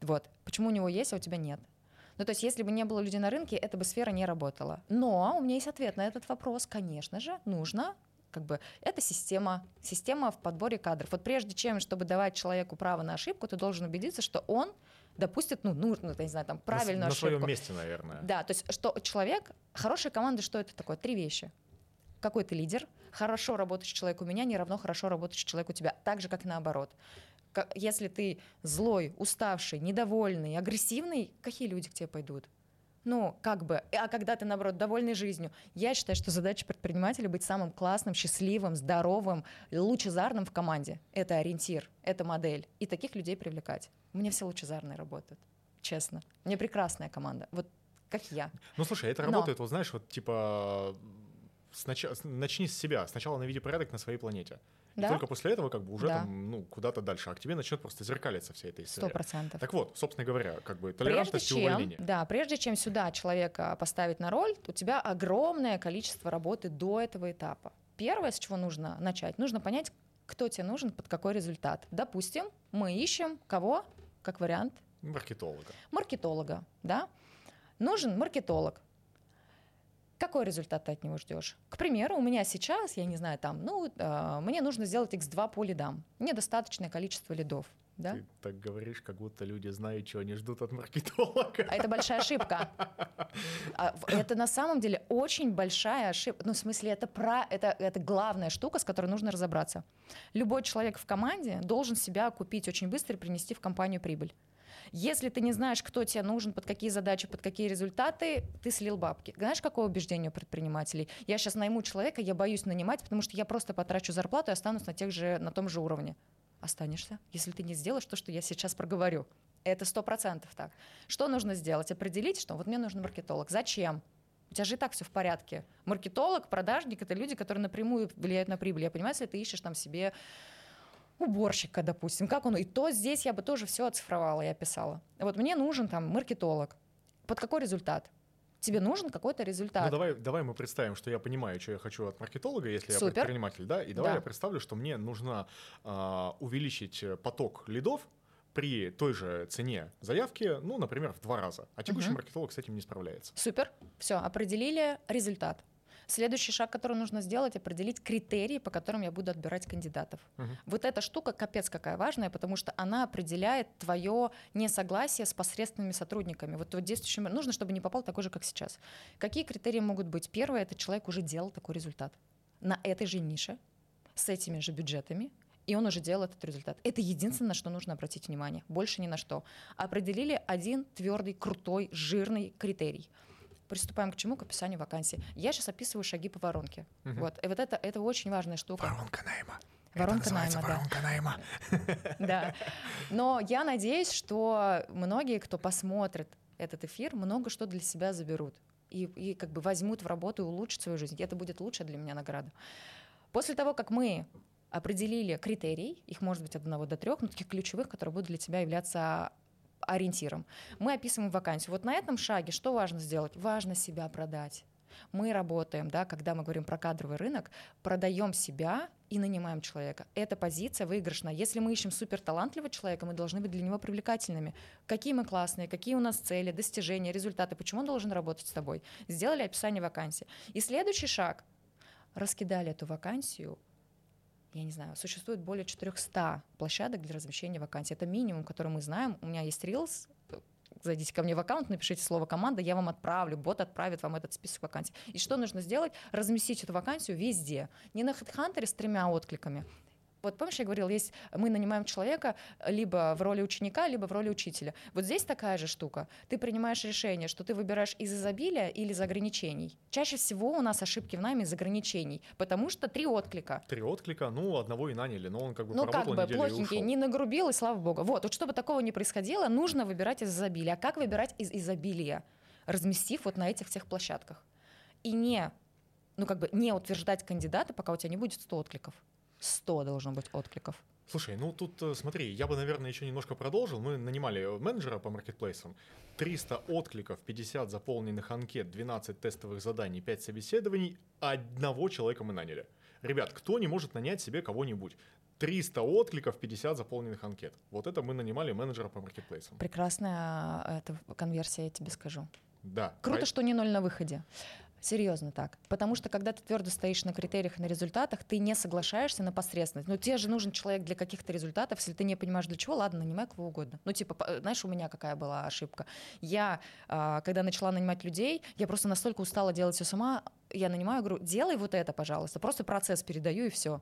Вот. Почему у него есть, а у тебя нет? Ну, то есть, если бы не было людей на рынке, эта бы сфера не работала. Но у меня есть ответ на этот вопрос. Конечно же, нужно как бы это система, система в подборе кадров. Вот прежде чем, чтобы давать человеку право на ошибку, ты должен убедиться, что он допустит, ну, нужно, я не знаю, там, правильную на, ошибку. На своем месте, наверное. Да, то есть, что человек, хорошая команда, что это такое? Три вещи. Какой ты лидер, хорошо работающий человек у меня не равно хорошо работающий человек у тебя, так же, как и наоборот. Если ты злой, уставший, недовольный, агрессивный, какие люди к тебе пойдут? Ну, как бы, а когда ты, наоборот, довольный жизнью, я считаю, что задача предпринимателя быть самым классным, счастливым, здоровым, лучезарным в команде. Это ориентир, это модель. И таких людей привлекать. У меня все лучезарные работают, честно. У меня прекрасная команда. Вот как я. Ну, слушай, это работает, Но... вот знаешь, вот типа снач... начни с себя. Сначала наведи порядок на своей планете. Да? И только после этого как бы уже да. там, ну, куда-то дальше. А к тебе начнет просто зеркалиться вся эта история. Сто процентов. Так вот, собственно говоря, как бы толерантность прежде и увольнение. Да, прежде чем сюда человека поставить на роль, у тебя огромное количество работы до этого этапа. Первое, с чего нужно начать, нужно понять, кто тебе нужен, под какой результат. Допустим, мы ищем кого, как вариант? Маркетолога. Маркетолога, да. Нужен маркетолог. Какой результат ты от него ждешь? К примеру, у меня сейчас, я не знаю, там, ну, э, мне нужно сделать x2 по лидам. Мне достаточное количество лидов. Да? Ты так говоришь, как будто люди знают, чего они ждут от маркетолога. А это большая ошибка. А это на самом деле очень большая ошибка. Ну, в смысле, это, про, это, это главная штука, с которой нужно разобраться. Любой человек в команде должен себя купить очень быстро и принести в компанию прибыль. Если ты не знаешь, кто тебе нужен, под какие задачи, под какие результаты, ты слил бабки. Знаешь, какое убеждение у предпринимателей? Я сейчас найму человека, я боюсь нанимать, потому что я просто потрачу зарплату и останусь на, тех же, на том же уровне останешься, если ты не сделаешь то, что я сейчас проговорю. Это сто процентов так. Что нужно сделать? Определить, что вот мне нужен маркетолог. Зачем? У тебя же и так все в порядке. Маркетолог, продажник — это люди, которые напрямую влияют на прибыль. Я понимаю, если ты ищешь там себе уборщика, допустим, как он, и то здесь я бы тоже все оцифровала и описала. Вот мне нужен там маркетолог. Под какой результат? Тебе нужен какой-то результат. Ну, давай, давай мы представим, что я понимаю, что я хочу от маркетолога, если Супер. я предприниматель, да, и давай да. я представлю, что мне нужно а, увеличить поток лидов при той же цене заявки, ну, например, в два раза. А текущий угу. маркетолог с этим не справляется. Супер, все, определили результат. Следующий шаг, который нужно сделать, определить критерии, по которым я буду отбирать кандидатов. Угу. Вот эта штука капец какая важная, потому что она определяет твое несогласие с посредственными сотрудниками. Вот, вот действующим нужно, чтобы не попал такой же, как сейчас. Какие критерии могут быть? Первое, это человек уже делал такой результат на этой же нише, с этими же бюджетами, и он уже делал этот результат. Это единственное, на что нужно обратить внимание. Больше ни на что. Определили один твердый, крутой, жирный критерий – приступаем к чему? К описанию вакансии. Я сейчас описываю шаги по воронке. Угу. Вот. И вот это, это очень важная штука. Воронка найма. Воронка найма, воронка да. найма. Да. Но я надеюсь, что многие, кто посмотрит этот эфир, много что для себя заберут. И, и как бы возьмут в работу и улучшат свою жизнь. И это будет лучшая для меня награда. После того, как мы определили критерий, их может быть от одного до трех, но таких ключевых, которые будут для тебя являться ориентиром. Мы описываем вакансию. Вот на этом шаге что важно сделать? Важно себя продать. Мы работаем, да, когда мы говорим про кадровый рынок, продаем себя и нанимаем человека. Эта позиция выигрышна. Если мы ищем супер талантливого человека, мы должны быть для него привлекательными. Какие мы классные, какие у нас цели, достижения, результаты, почему он должен работать с тобой. Сделали описание вакансии. И следующий шаг. Раскидали эту вакансию я не знаю, существует более 400 площадок для размещения вакансий. Это минимум, который мы знаем. У меня есть Reels, зайдите ко мне в аккаунт, напишите слово «команда», я вам отправлю, бот отправит вам этот список вакансий. И что нужно сделать? Разместить эту вакансию везде. Не на HeadHunter с тремя откликами, вот помнишь, я говорила, есть, мы нанимаем человека либо в роли ученика, либо в роли учителя. Вот здесь такая же штука. Ты принимаешь решение, что ты выбираешь из изобилия или из ограничений. Чаще всего у нас ошибки в найме из ограничений, потому что три отклика. Три отклика, ну, одного и наняли, но он как бы Ну, как бы, плохенький, не нагрубил, и слава богу. Вот, вот чтобы такого не происходило, нужно выбирать из изобилия. А как выбирать из изобилия? Разместив вот на этих всех площадках. И не, ну, как бы не утверждать кандидата, пока у тебя не будет 100 откликов. 100 должно быть откликов. Слушай, ну тут э, смотри, я бы, наверное, еще немножко продолжил. Мы нанимали менеджера по маркетплейсам. 300 откликов, 50 заполненных анкет, 12 тестовых заданий, 5 собеседований. Одного человека мы наняли. Ребят, кто не может нанять себе кого-нибудь? 300 откликов, 50 заполненных анкет. Вот это мы нанимали менеджера по маркетплейсам. Прекрасная э, эта конверсия, я тебе скажу. Да. Круто, что не ноль на выходе. Серьезно так. Потому что когда ты твердо стоишь на критериях и на результатах, ты не соглашаешься на посредственность. Ну, тебе же нужен человек для каких-то результатов. Если ты не понимаешь, для чего, ладно, нанимай кого угодно. Ну, типа, знаешь, у меня какая была ошибка? Я, а, когда начала нанимать людей, я просто настолько устала делать все сама, я нанимаю, говорю, делай вот это, пожалуйста. Просто процесс передаю и все.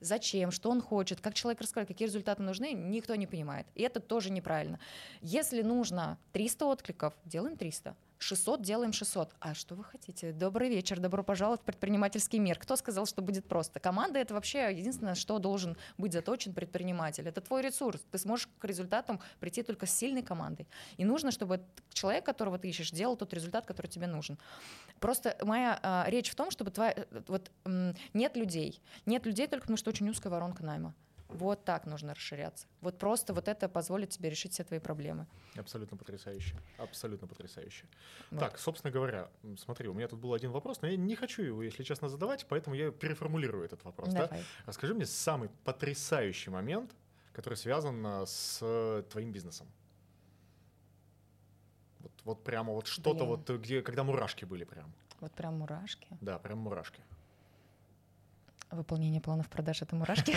Зачем, что он хочет, как человек рассказывает, какие результаты нужны, никто не понимает. И это тоже неправильно. Если нужно 300 откликов, делаем 300. 600 делаем 600. А что вы хотите? Добрый вечер, добро пожаловать в предпринимательский мир. Кто сказал, что будет просто? Команда — это вообще единственное, что должен быть заточен предприниматель. Это твой ресурс. Ты сможешь к результатам прийти только с сильной командой. И нужно, чтобы человек, которого ты ищешь, делал тот результат, который тебе нужен. Просто моя а, речь в том, чтобы твоя, вот, нет людей. Нет людей только потому, что очень узкая воронка найма. Вот так нужно расширяться. Вот просто вот это позволит тебе решить все твои проблемы. Абсолютно потрясающе. Абсолютно потрясающе. Вот. Так, собственно говоря, смотри, у меня тут был один вопрос, но я не хочу его, если честно, задавать, поэтому я переформулирую этот вопрос. Да? Расскажи мне самый потрясающий момент, который связан а, с твоим бизнесом. Вот, вот прямо вот что-то вот, где, когда мурашки были прям. Вот прям мурашки. Да, прям мурашки. Выполнение планов продаж это мурашки.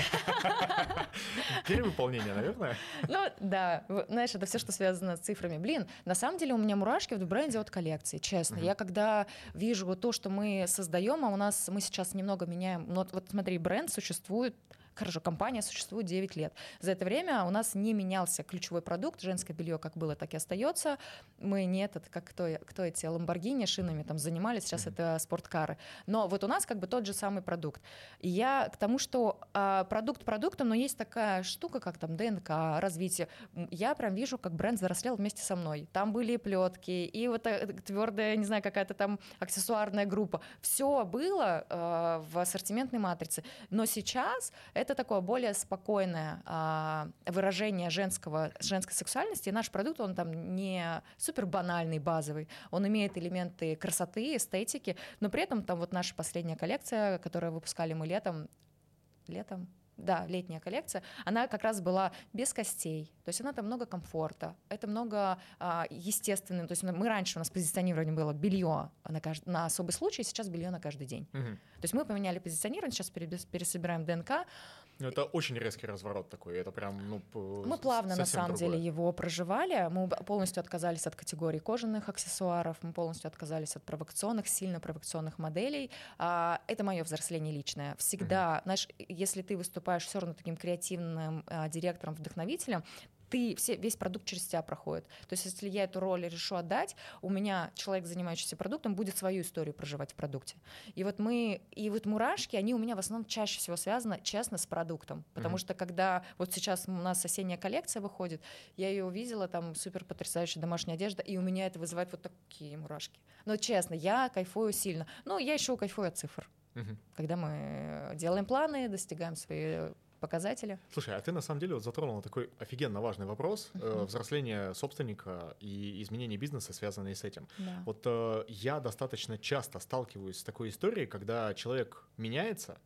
Перевыполнение, наверное. Ну да, знаешь, это все, что связано с цифрами. Блин, на самом деле у меня мурашки в бренде от коллекции, честно. Я когда вижу то, что мы создаем, а у нас мы сейчас немного меняем. Ну, вот смотри, бренд существует Хорошо, компания существует 9 лет. За это время у нас не менялся ключевой продукт, женское белье как было, так и остается. Мы не этот, как кто, кто эти ламборгини шинами там занимались, сейчас mm-hmm. это спорткары. Но вот у нас как бы тот же самый продукт. И я к тому, что а, продукт продуктом, но есть такая штука, как там ДНК, развитие. Я прям вижу, как бренд взрослел вместе со мной. Там были плетки, и вот э, твердая, не знаю, какая-то там аксессуарная группа. Все было э, в ассортиментной матрице. Но сейчас это это такое более спокойное а, выражение женского, женской сексуальности. И наш продукт, он там не супер банальный, базовый. Он имеет элементы красоты, эстетики, но при этом там вот наша последняя коллекция, которую выпускали мы летом, летом, да, летняя коллекция, она как раз была без костей. То есть она там много комфорта, это много а, естественного. То есть мы раньше у нас позиционирование было белье на, кажд... на особый случай, сейчас белье на каждый день. Угу. То есть мы поменяли позиционирование, сейчас пересобираем ДНК. Ну, это очень резкий разворот такой, это прям, ну, Мы плавно, на самом другое. деле, его проживали, мы полностью отказались от категории кожаных аксессуаров, мы полностью отказались от провокационных, сильно провокационных моделей. А, это мое взросление личное. Всегда, mm-hmm. знаешь, если ты выступаешь все равно таким креативным а, директором, вдохновителем, ты все, весь продукт через тебя проходит. То есть, если я эту роль решу отдать, у меня человек, занимающийся продуктом, будет свою историю проживать в продукте. И вот мы, и вот мурашки, они у меня в основном чаще всего связаны, честно, с продуктом. Потому mm-hmm. что когда вот сейчас у нас осенняя коллекция выходит, я ее увидела, там супер потрясающая домашняя одежда, и у меня это вызывает вот такие мурашки. Но честно, я кайфую сильно. Ну, я еще кайфую от цифр. Mm-hmm. Когда мы делаем планы, достигаем свои показатели. Слушай, а ты на самом деле вот затронула такой офигенно важный вопрос uh-huh. э, взросления собственника и изменение бизнеса, связанные с этим. Да. Вот э, я достаточно часто сталкиваюсь с такой историей, когда человек меняется,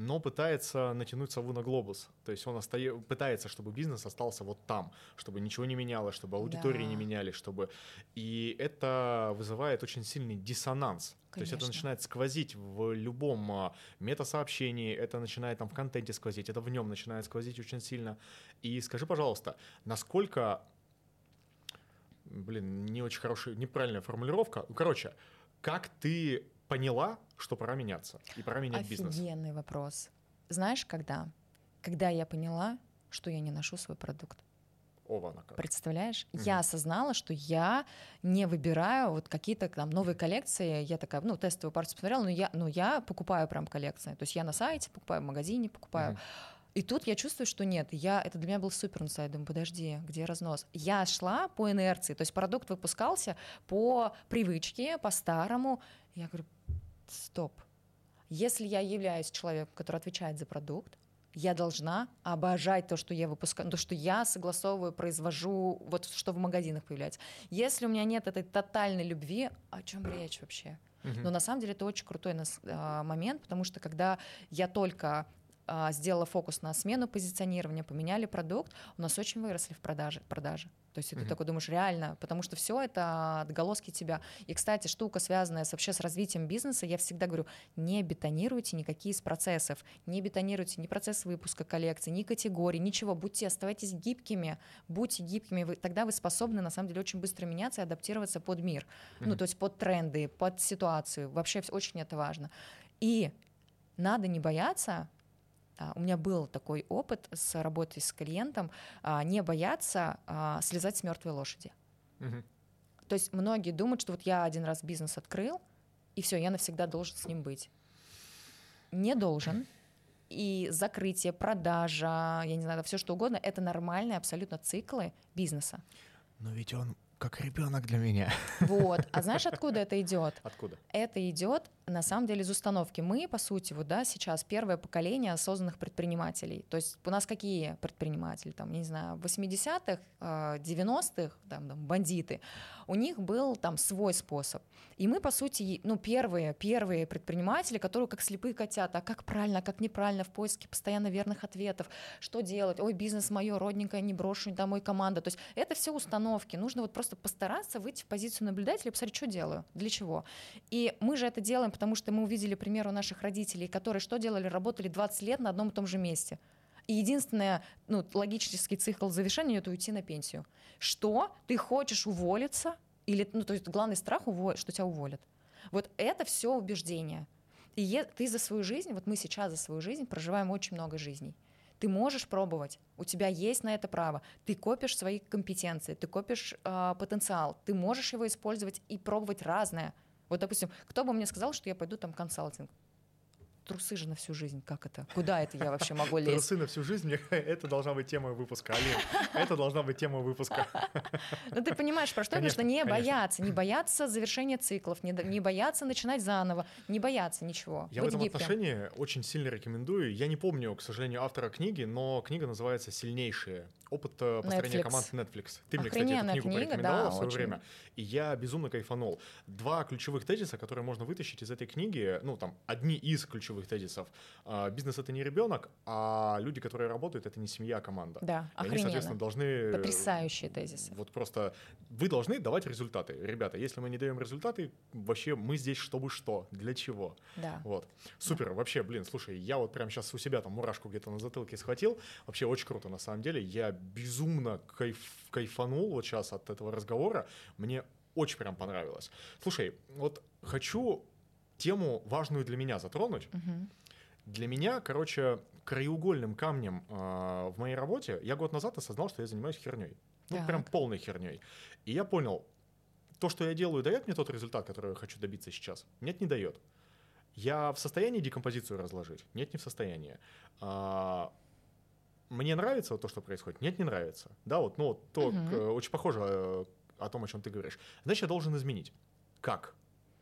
но пытается натянуть сову на глобус. То есть он оста... пытается, чтобы бизнес остался вот там, чтобы ничего не менялось, чтобы аудитории да. не менялись, чтобы... И это вызывает очень сильный диссонанс. Конечно. То есть это начинает сквозить в любом а, метасообщении, это начинает там в контенте сквозить, это в нем начинает сквозить очень сильно. И скажи, пожалуйста, насколько блин, не очень хорошая, неправильная формулировка. Короче, как ты поняла, что пора меняться и пора менять Офигенный бизнес? Офигенный вопрос. Знаешь, когда? Когда я поняла, что я не ношу свой продукт. Ована как. Представляешь? Угу. Я осознала, что я не выбираю вот какие-то там новые коллекции. Я такая, ну, тестовую партию посмотрела, но я, ну, я покупаю прям коллекции. То есть я на сайте покупаю, в магазине покупаю. Угу. И тут я чувствую, что нет, я, это для меня был супер инсайд, думаю, подожди, где разнос? Я шла по инерции, то есть продукт выпускался по привычке, по-старому. Я говорю, стоп. Если я являюсь человеком, который отвечает за продукт, я должна обожать то, что я выпускаю, то, что я согласовываю, произвожу, вот что в магазинах появляется. Если у меня нет этой тотальной любви, о чем речь вообще? Но на самом деле это очень крутой нас, а, момент, потому что когда я только сделала фокус на смену позиционирования, поменяли продукт, у нас очень выросли в продаже. продажи. То есть mm-hmm. ты такой думаешь, реально, потому что все это отголоски тебя. И, кстати, штука, связанная с, вообще с развитием бизнеса, я всегда говорю, не бетонируйте никакие из процессов, не бетонируйте ни процесс выпуска коллекции, ни категории, ничего, будьте, оставайтесь гибкими, будьте гибкими, вы, тогда вы способны, на самом деле, очень быстро меняться и адаптироваться под мир, mm-hmm. ну, то есть под тренды, под ситуацию, вообще очень это важно. И надо не бояться а, у меня был такой опыт с работой с клиентом, а, не бояться а, слезать с мертвой лошади. Угу. То есть многие думают, что вот я один раз бизнес открыл, и все, я навсегда должен с ним быть. Не должен. И закрытие, продажа, я не знаю, все что угодно, это нормальные абсолютно циклы бизнеса. Но ведь он как ребенок для меня. Вот. А знаешь, откуда это идет? Откуда? Это идет на самом деле из установки. Мы, по сути, вот, да, сейчас первое поколение осознанных предпринимателей. То есть у нас какие предприниматели? Там, я не знаю, 80-х, 90-х, а, там, там, бандиты. У них был там свой способ. И мы, по сути, ну, первые, первые предприниматели, которые как слепые котята, а как правильно, а как неправильно, в поиске постоянно верных ответов, что делать, ой, бизнес мое, родненькое, не брошу домой команда. То есть это все установки. Нужно вот просто просто постараться выйти в позицию наблюдателя и посмотреть, что делаю, для чего. И мы же это делаем, потому что мы увидели пример у наших родителей, которые что делали? Работали 20 лет на одном и том же месте. И единственное, ну, логический цикл завершения — это уйти на пенсию. Что? Ты хочешь уволиться? Или, ну, то есть главный страх, что тебя уволят. Вот это все убеждение. И ты за свою жизнь, вот мы сейчас за свою жизнь проживаем очень много жизней. Ты можешь пробовать, у тебя есть на это право. Ты копишь свои компетенции, ты копишь э, потенциал, ты можешь его использовать и пробовать разное. Вот, допустим, кто бы мне сказал, что я пойду там консалтинг? Трусы же на всю жизнь. Как это? Куда это я вообще могу лезть? Трусы на всю жизнь, это должна быть тема выпуска, Алин. Это должна быть тема выпуска. Ну ты понимаешь, про что я? Что не бояться, не бояться завершения циклов, не, бояться начинать заново, не бояться ничего. Я в этом отношении очень сильно рекомендую. Я не помню, к сожалению, автора книги, но книга называется «Сильнейшие. Опыт э, построения команд Netflix». Ты мне, кстати, эту книгу порекомендовала в свое время. И я безумно кайфанул. Два ключевых тезиса, которые можно вытащить из этой книги, ну там, одни из ключевых ключевых тезисов. А, бизнес это не ребенок, а люди, которые работают, это не семья, а команда. Да, и они, соответственно, должны... Потрясающие тезисы. Вот просто вы должны давать результаты. Ребята, если мы не даем результаты, вообще мы здесь чтобы что, для чего. Да. Вот. Супер, да. вообще, блин, слушай, я вот прямо сейчас у себя там мурашку где-то на затылке схватил. Вообще очень круто, на самом деле. Я безумно кайф, кайфанул вот сейчас от этого разговора. Мне очень прям понравилось. Слушай, вот хочу тему важную для меня затронуть. Угу. Для меня, короче, краеугольным камнем э, в моей работе я год назад осознал, что я занимаюсь херней. Ну, так. прям полной херней. И я понял, то, что я делаю, дает мне тот результат, который я хочу добиться сейчас? Нет, не дает. Я в состоянии декомпозицию разложить? Нет, не в состоянии. А, мне нравится то, что происходит? Нет, не нравится. Да, вот, ну, вот то, угу. к, очень похоже э, о том, о чем ты говоришь. Значит, я должен изменить. Как?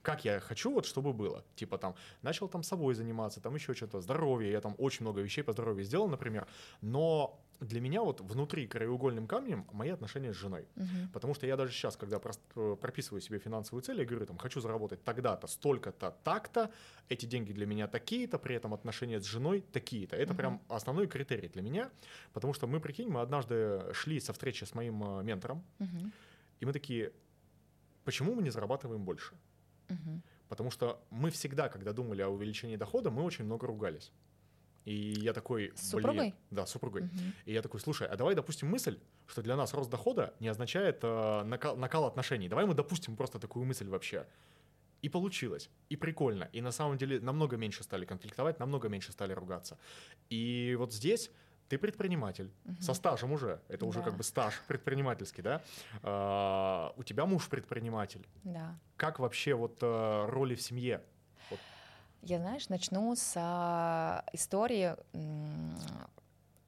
Как я хочу, вот чтобы было. Типа там, начал там собой заниматься, там еще что-то, здоровье, я там очень много вещей по здоровью сделал, например, но для меня вот внутри краеугольным камнем мои отношения с женой. Угу. Потому что я даже сейчас, когда э, прописываю себе финансовые цели, я говорю, там, хочу заработать тогда-то, столько-то, так-то, эти деньги для меня такие-то, при этом отношения с женой такие-то. Это угу. прям основной критерий для меня, потому что мы, прикинь, мы однажды шли со встречи с моим э, ментором, угу. и мы такие, почему мы не зарабатываем больше? Угу. Потому что мы всегда, когда думали о увеличении дохода, мы очень много ругались. И я такой... С супругой? Да, с супругой. Угу. И я такой, слушай, а давай допустим мысль, что для нас рост дохода не означает э, накал, накал отношений. Давай мы допустим просто такую мысль вообще. И получилось, и прикольно, и на самом деле намного меньше стали конфликтовать, намного меньше стали ругаться. И вот здесь ты предприниматель угу. со стажем уже, это да. уже как бы стаж предпринимательский, да? А, у тебя муж предприниматель. Да. Как вообще вот а, роли в семье? Вот. Я, знаешь, начну с а, истории.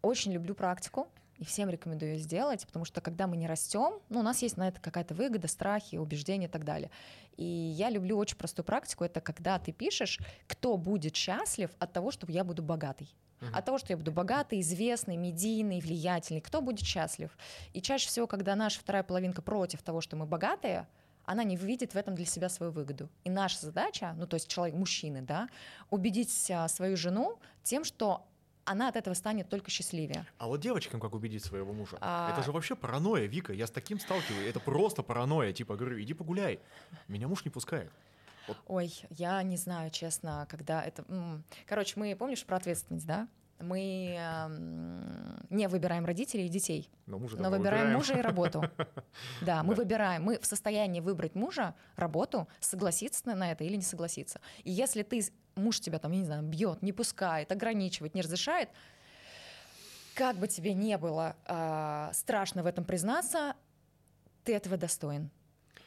Очень люблю практику и всем рекомендую ее сделать, потому что когда мы не растем, ну, у нас есть на это какая-то выгода, страхи, убеждения и так далее. И я люблю очень простую практику, это когда ты пишешь, кто будет счастлив от того, что я буду богатый. Uh-huh. От того, что я буду богатый, известный, медийный, влиятельный, кто будет счастлив. И чаще всего, когда наша вторая половинка против того, что мы богатые, она не видит в этом для себя свою выгоду. И наша задача, ну то есть человек, мужчины, да, убедить а, свою жену тем, что она от этого станет только счастливее. А вот девочкам как убедить своего мужа? А... Это же вообще паранойя, Вика. Я с таким сталкиваюсь. Это просто паранойя. Типа, говорю, иди погуляй. Меня муж не пускает. Вот. Ой, я не знаю, честно, когда это... Короче, мы, помнишь про ответственность, да? Мы э, не выбираем родителей и детей, но, мужа но выбираем, выбираем мужа и работу. Да, мы выбираем, мы в состоянии выбрать мужа, работу, согласиться на это или не согласиться. И если ты муж тебя там, я не знаю, бьет, не пускает, ограничивает, не разрешает, как бы тебе не было э, страшно в этом признаться, ты этого достоин.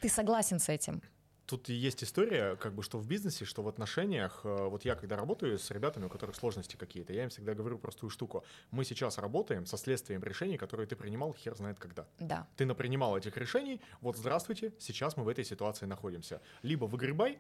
Ты согласен с этим. Тут есть история, как бы, что в бизнесе, что в отношениях. Э, вот я, когда работаю с ребятами, у которых сложности какие-то, я им всегда говорю простую штуку. Мы сейчас работаем со следствием решений, которые ты принимал хер знает когда. Да. Ты напринимал этих решений, вот здравствуйте, сейчас мы в этой ситуации находимся. Либо выгребай,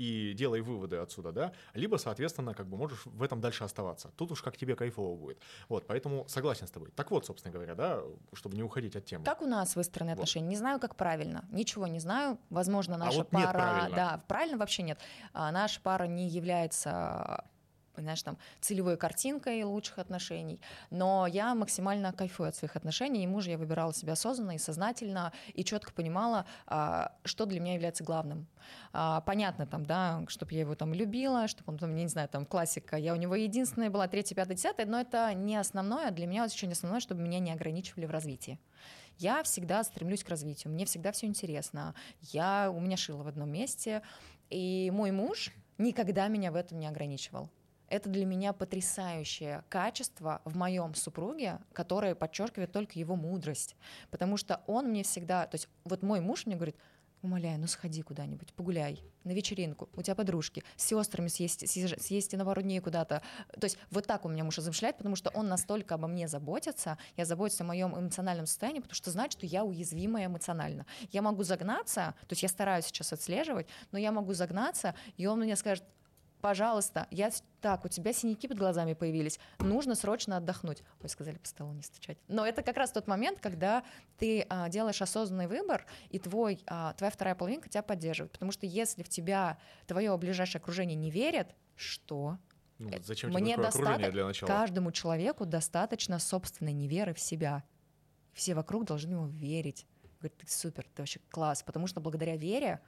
и делай выводы отсюда, да, либо, соответственно, как бы можешь в этом дальше оставаться. Тут уж как тебе кайфово будет. Вот, поэтому согласен с тобой. Так вот, собственно говоря, да, чтобы не уходить от темы. Как у нас выстроены вот. отношения? Не знаю, как правильно. Ничего не знаю. Возможно, а наша а вот пара... Нет правильно. Да, правильно вообще нет. А, наша пара не является знаешь, там, целевой картинкой лучших отношений, но я максимально кайфую от своих отношений, и мужа я выбирала себя осознанно и сознательно, и четко понимала, а, что для меня является главным. А, понятно там, да, чтобы я его там любила, чтобы он там, не знаю, там, классика, я у него единственная была, третья, пятая, десятая, но это не основное, для меня очень основное, чтобы меня не ограничивали в развитии. Я всегда стремлюсь к развитию, мне всегда все интересно. Я, у меня шила в одном месте, и мой муж никогда меня в этом не ограничивал. Это для меня потрясающее качество в моем супруге, которое подчеркивает только его мудрость. Потому что он мне всегда, то есть вот мой муж мне говорит, умоляю, ну сходи куда-нибудь, погуляй на вечеринку, у тебя подружки, с сестрами съесть, съесть на пару дней куда-то. То есть вот так у меня муж размышляет, потому что он настолько обо мне заботится, я заботюсь о моем эмоциональном состоянии, потому что знает, что я уязвимая эмоционально. Я могу загнаться, то есть я стараюсь сейчас отслеживать, но я могу загнаться, и он мне скажет, пожалуйста, я так, у тебя синяки под глазами появились, нужно срочно отдохнуть. Ой, сказали по столу не стучать. Но это как раз тот момент, когда ты а, делаешь осознанный выбор, и твой, а, твоя вторая половинка тебя поддерживает. Потому что если в тебя твое ближайшее окружение не верит, что? Ну, зачем Мне тебе достаточно для начала? Каждому человеку достаточно собственной неверы в себя. Все вокруг должны ему верить. Говорит, ты супер, ты вообще класс. Потому что благодаря вере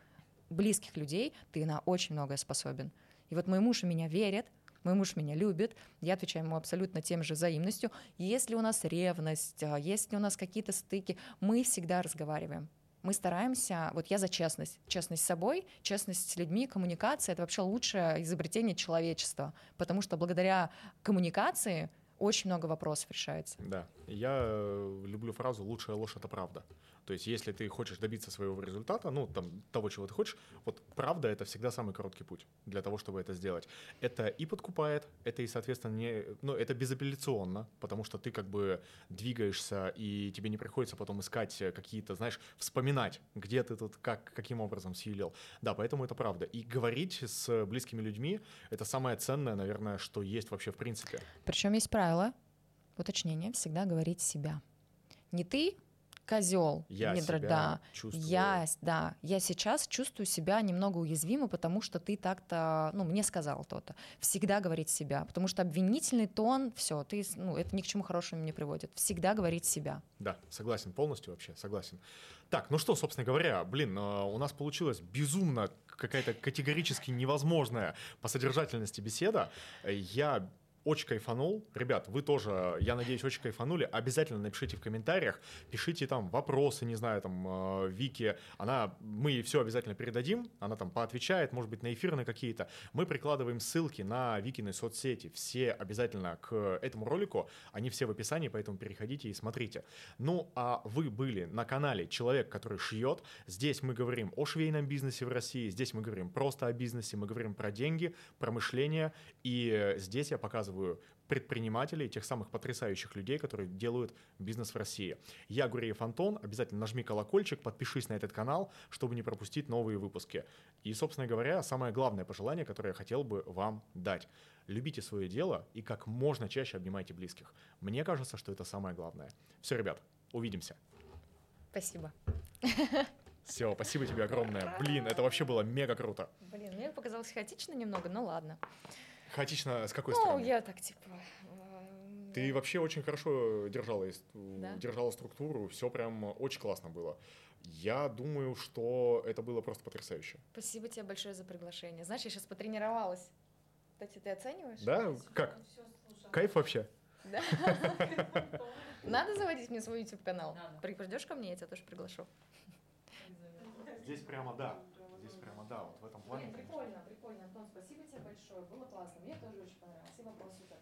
близких людей ты на очень многое способен. И вот мой муж в меня верит, мой муж меня любит, я отвечаю ему абсолютно тем же взаимностью. Если у нас ревность, а, если у нас какие-то стыки, мы всегда разговариваем. Мы стараемся, вот я за честность, честность с собой, честность с людьми, коммуникация — это вообще лучшее изобретение человечества, потому что благодаря коммуникации очень много вопросов решается. Да, я э, люблю фразу «лучшая ложь — это правда». То есть, если ты хочешь добиться своего результата, ну, там, того, чего ты хочешь, вот правда — это всегда самый короткий путь для того, чтобы это сделать. Это и подкупает, это и, соответственно, не, ну, это безапелляционно, потому что ты как бы двигаешься, и тебе не приходится потом искать какие-то, знаешь, вспоминать, где ты тут, как, каким образом съелил. Да, поэтому это правда. И говорить с близкими людьми — это самое ценное, наверное, что есть вообще в принципе. Причем есть правило, уточнение, всегда говорить себя. Не ты козел. Я не себя да. чувствую. Я, да, я сейчас чувствую себя немного уязвимо, потому что ты так-то, ну, мне сказал то-то. Всегда говорить себя, потому что обвинительный тон, все, ты, ну, это ни к чему хорошему не приводит. Всегда говорить себя. Да, согласен полностью вообще, согласен. Так, ну что, собственно говоря, блин, э, у нас получилось безумно какая-то категорически невозможная по содержательности беседа. Я очень кайфанул. Ребят, вы тоже, я надеюсь, очень кайфанули. Обязательно напишите в комментариях, пишите там вопросы, не знаю, там, э, Вики, она, мы ей все обязательно передадим, она там поотвечает, может быть, на эфирные какие-то. Мы прикладываем ссылки на Викины соцсети, все обязательно к этому ролику, они все в описании, поэтому переходите и смотрите. Ну, а вы были на канале «Человек, который шьет». Здесь мы говорим о швейном бизнесе в России, здесь мы говорим просто о бизнесе, мы говорим про деньги, про мышление, и здесь я показываю показываю предпринимателей, тех самых потрясающих людей, которые делают бизнес в России. Я Гуреев Антон, обязательно нажми колокольчик, подпишись на этот канал, чтобы не пропустить новые выпуски. И, собственно говоря, самое главное пожелание, которое я хотел бы вам дать. Любите свое дело и как можно чаще обнимайте близких. Мне кажется, что это самое главное. Все, ребят, увидимся. Спасибо. Все, спасибо тебе огромное. Блин, это вообще было мега круто. Блин, мне показалось хаотично немного, но ладно. Хаотично с какой ну, стороны? Ну, я так, типа... Э, Ты вообще очень хорошо держала, да? держала структуру, все прям очень классно было. Я думаю, что это было просто потрясающе. Спасибо тебе большое за приглашение. Знаешь, я сейчас потренировалась. Кстати, ты оцениваешь? Да? Как? Кайф вообще? Да. Надо заводить мне свой YouTube канал. Придешь ко мне, я тебя тоже приглашу. Здесь прямо да. Здесь прямо да, вот в этом плане. прикольно, большое, было классно, мне тоже очень понравилось, и вопросы так крутые.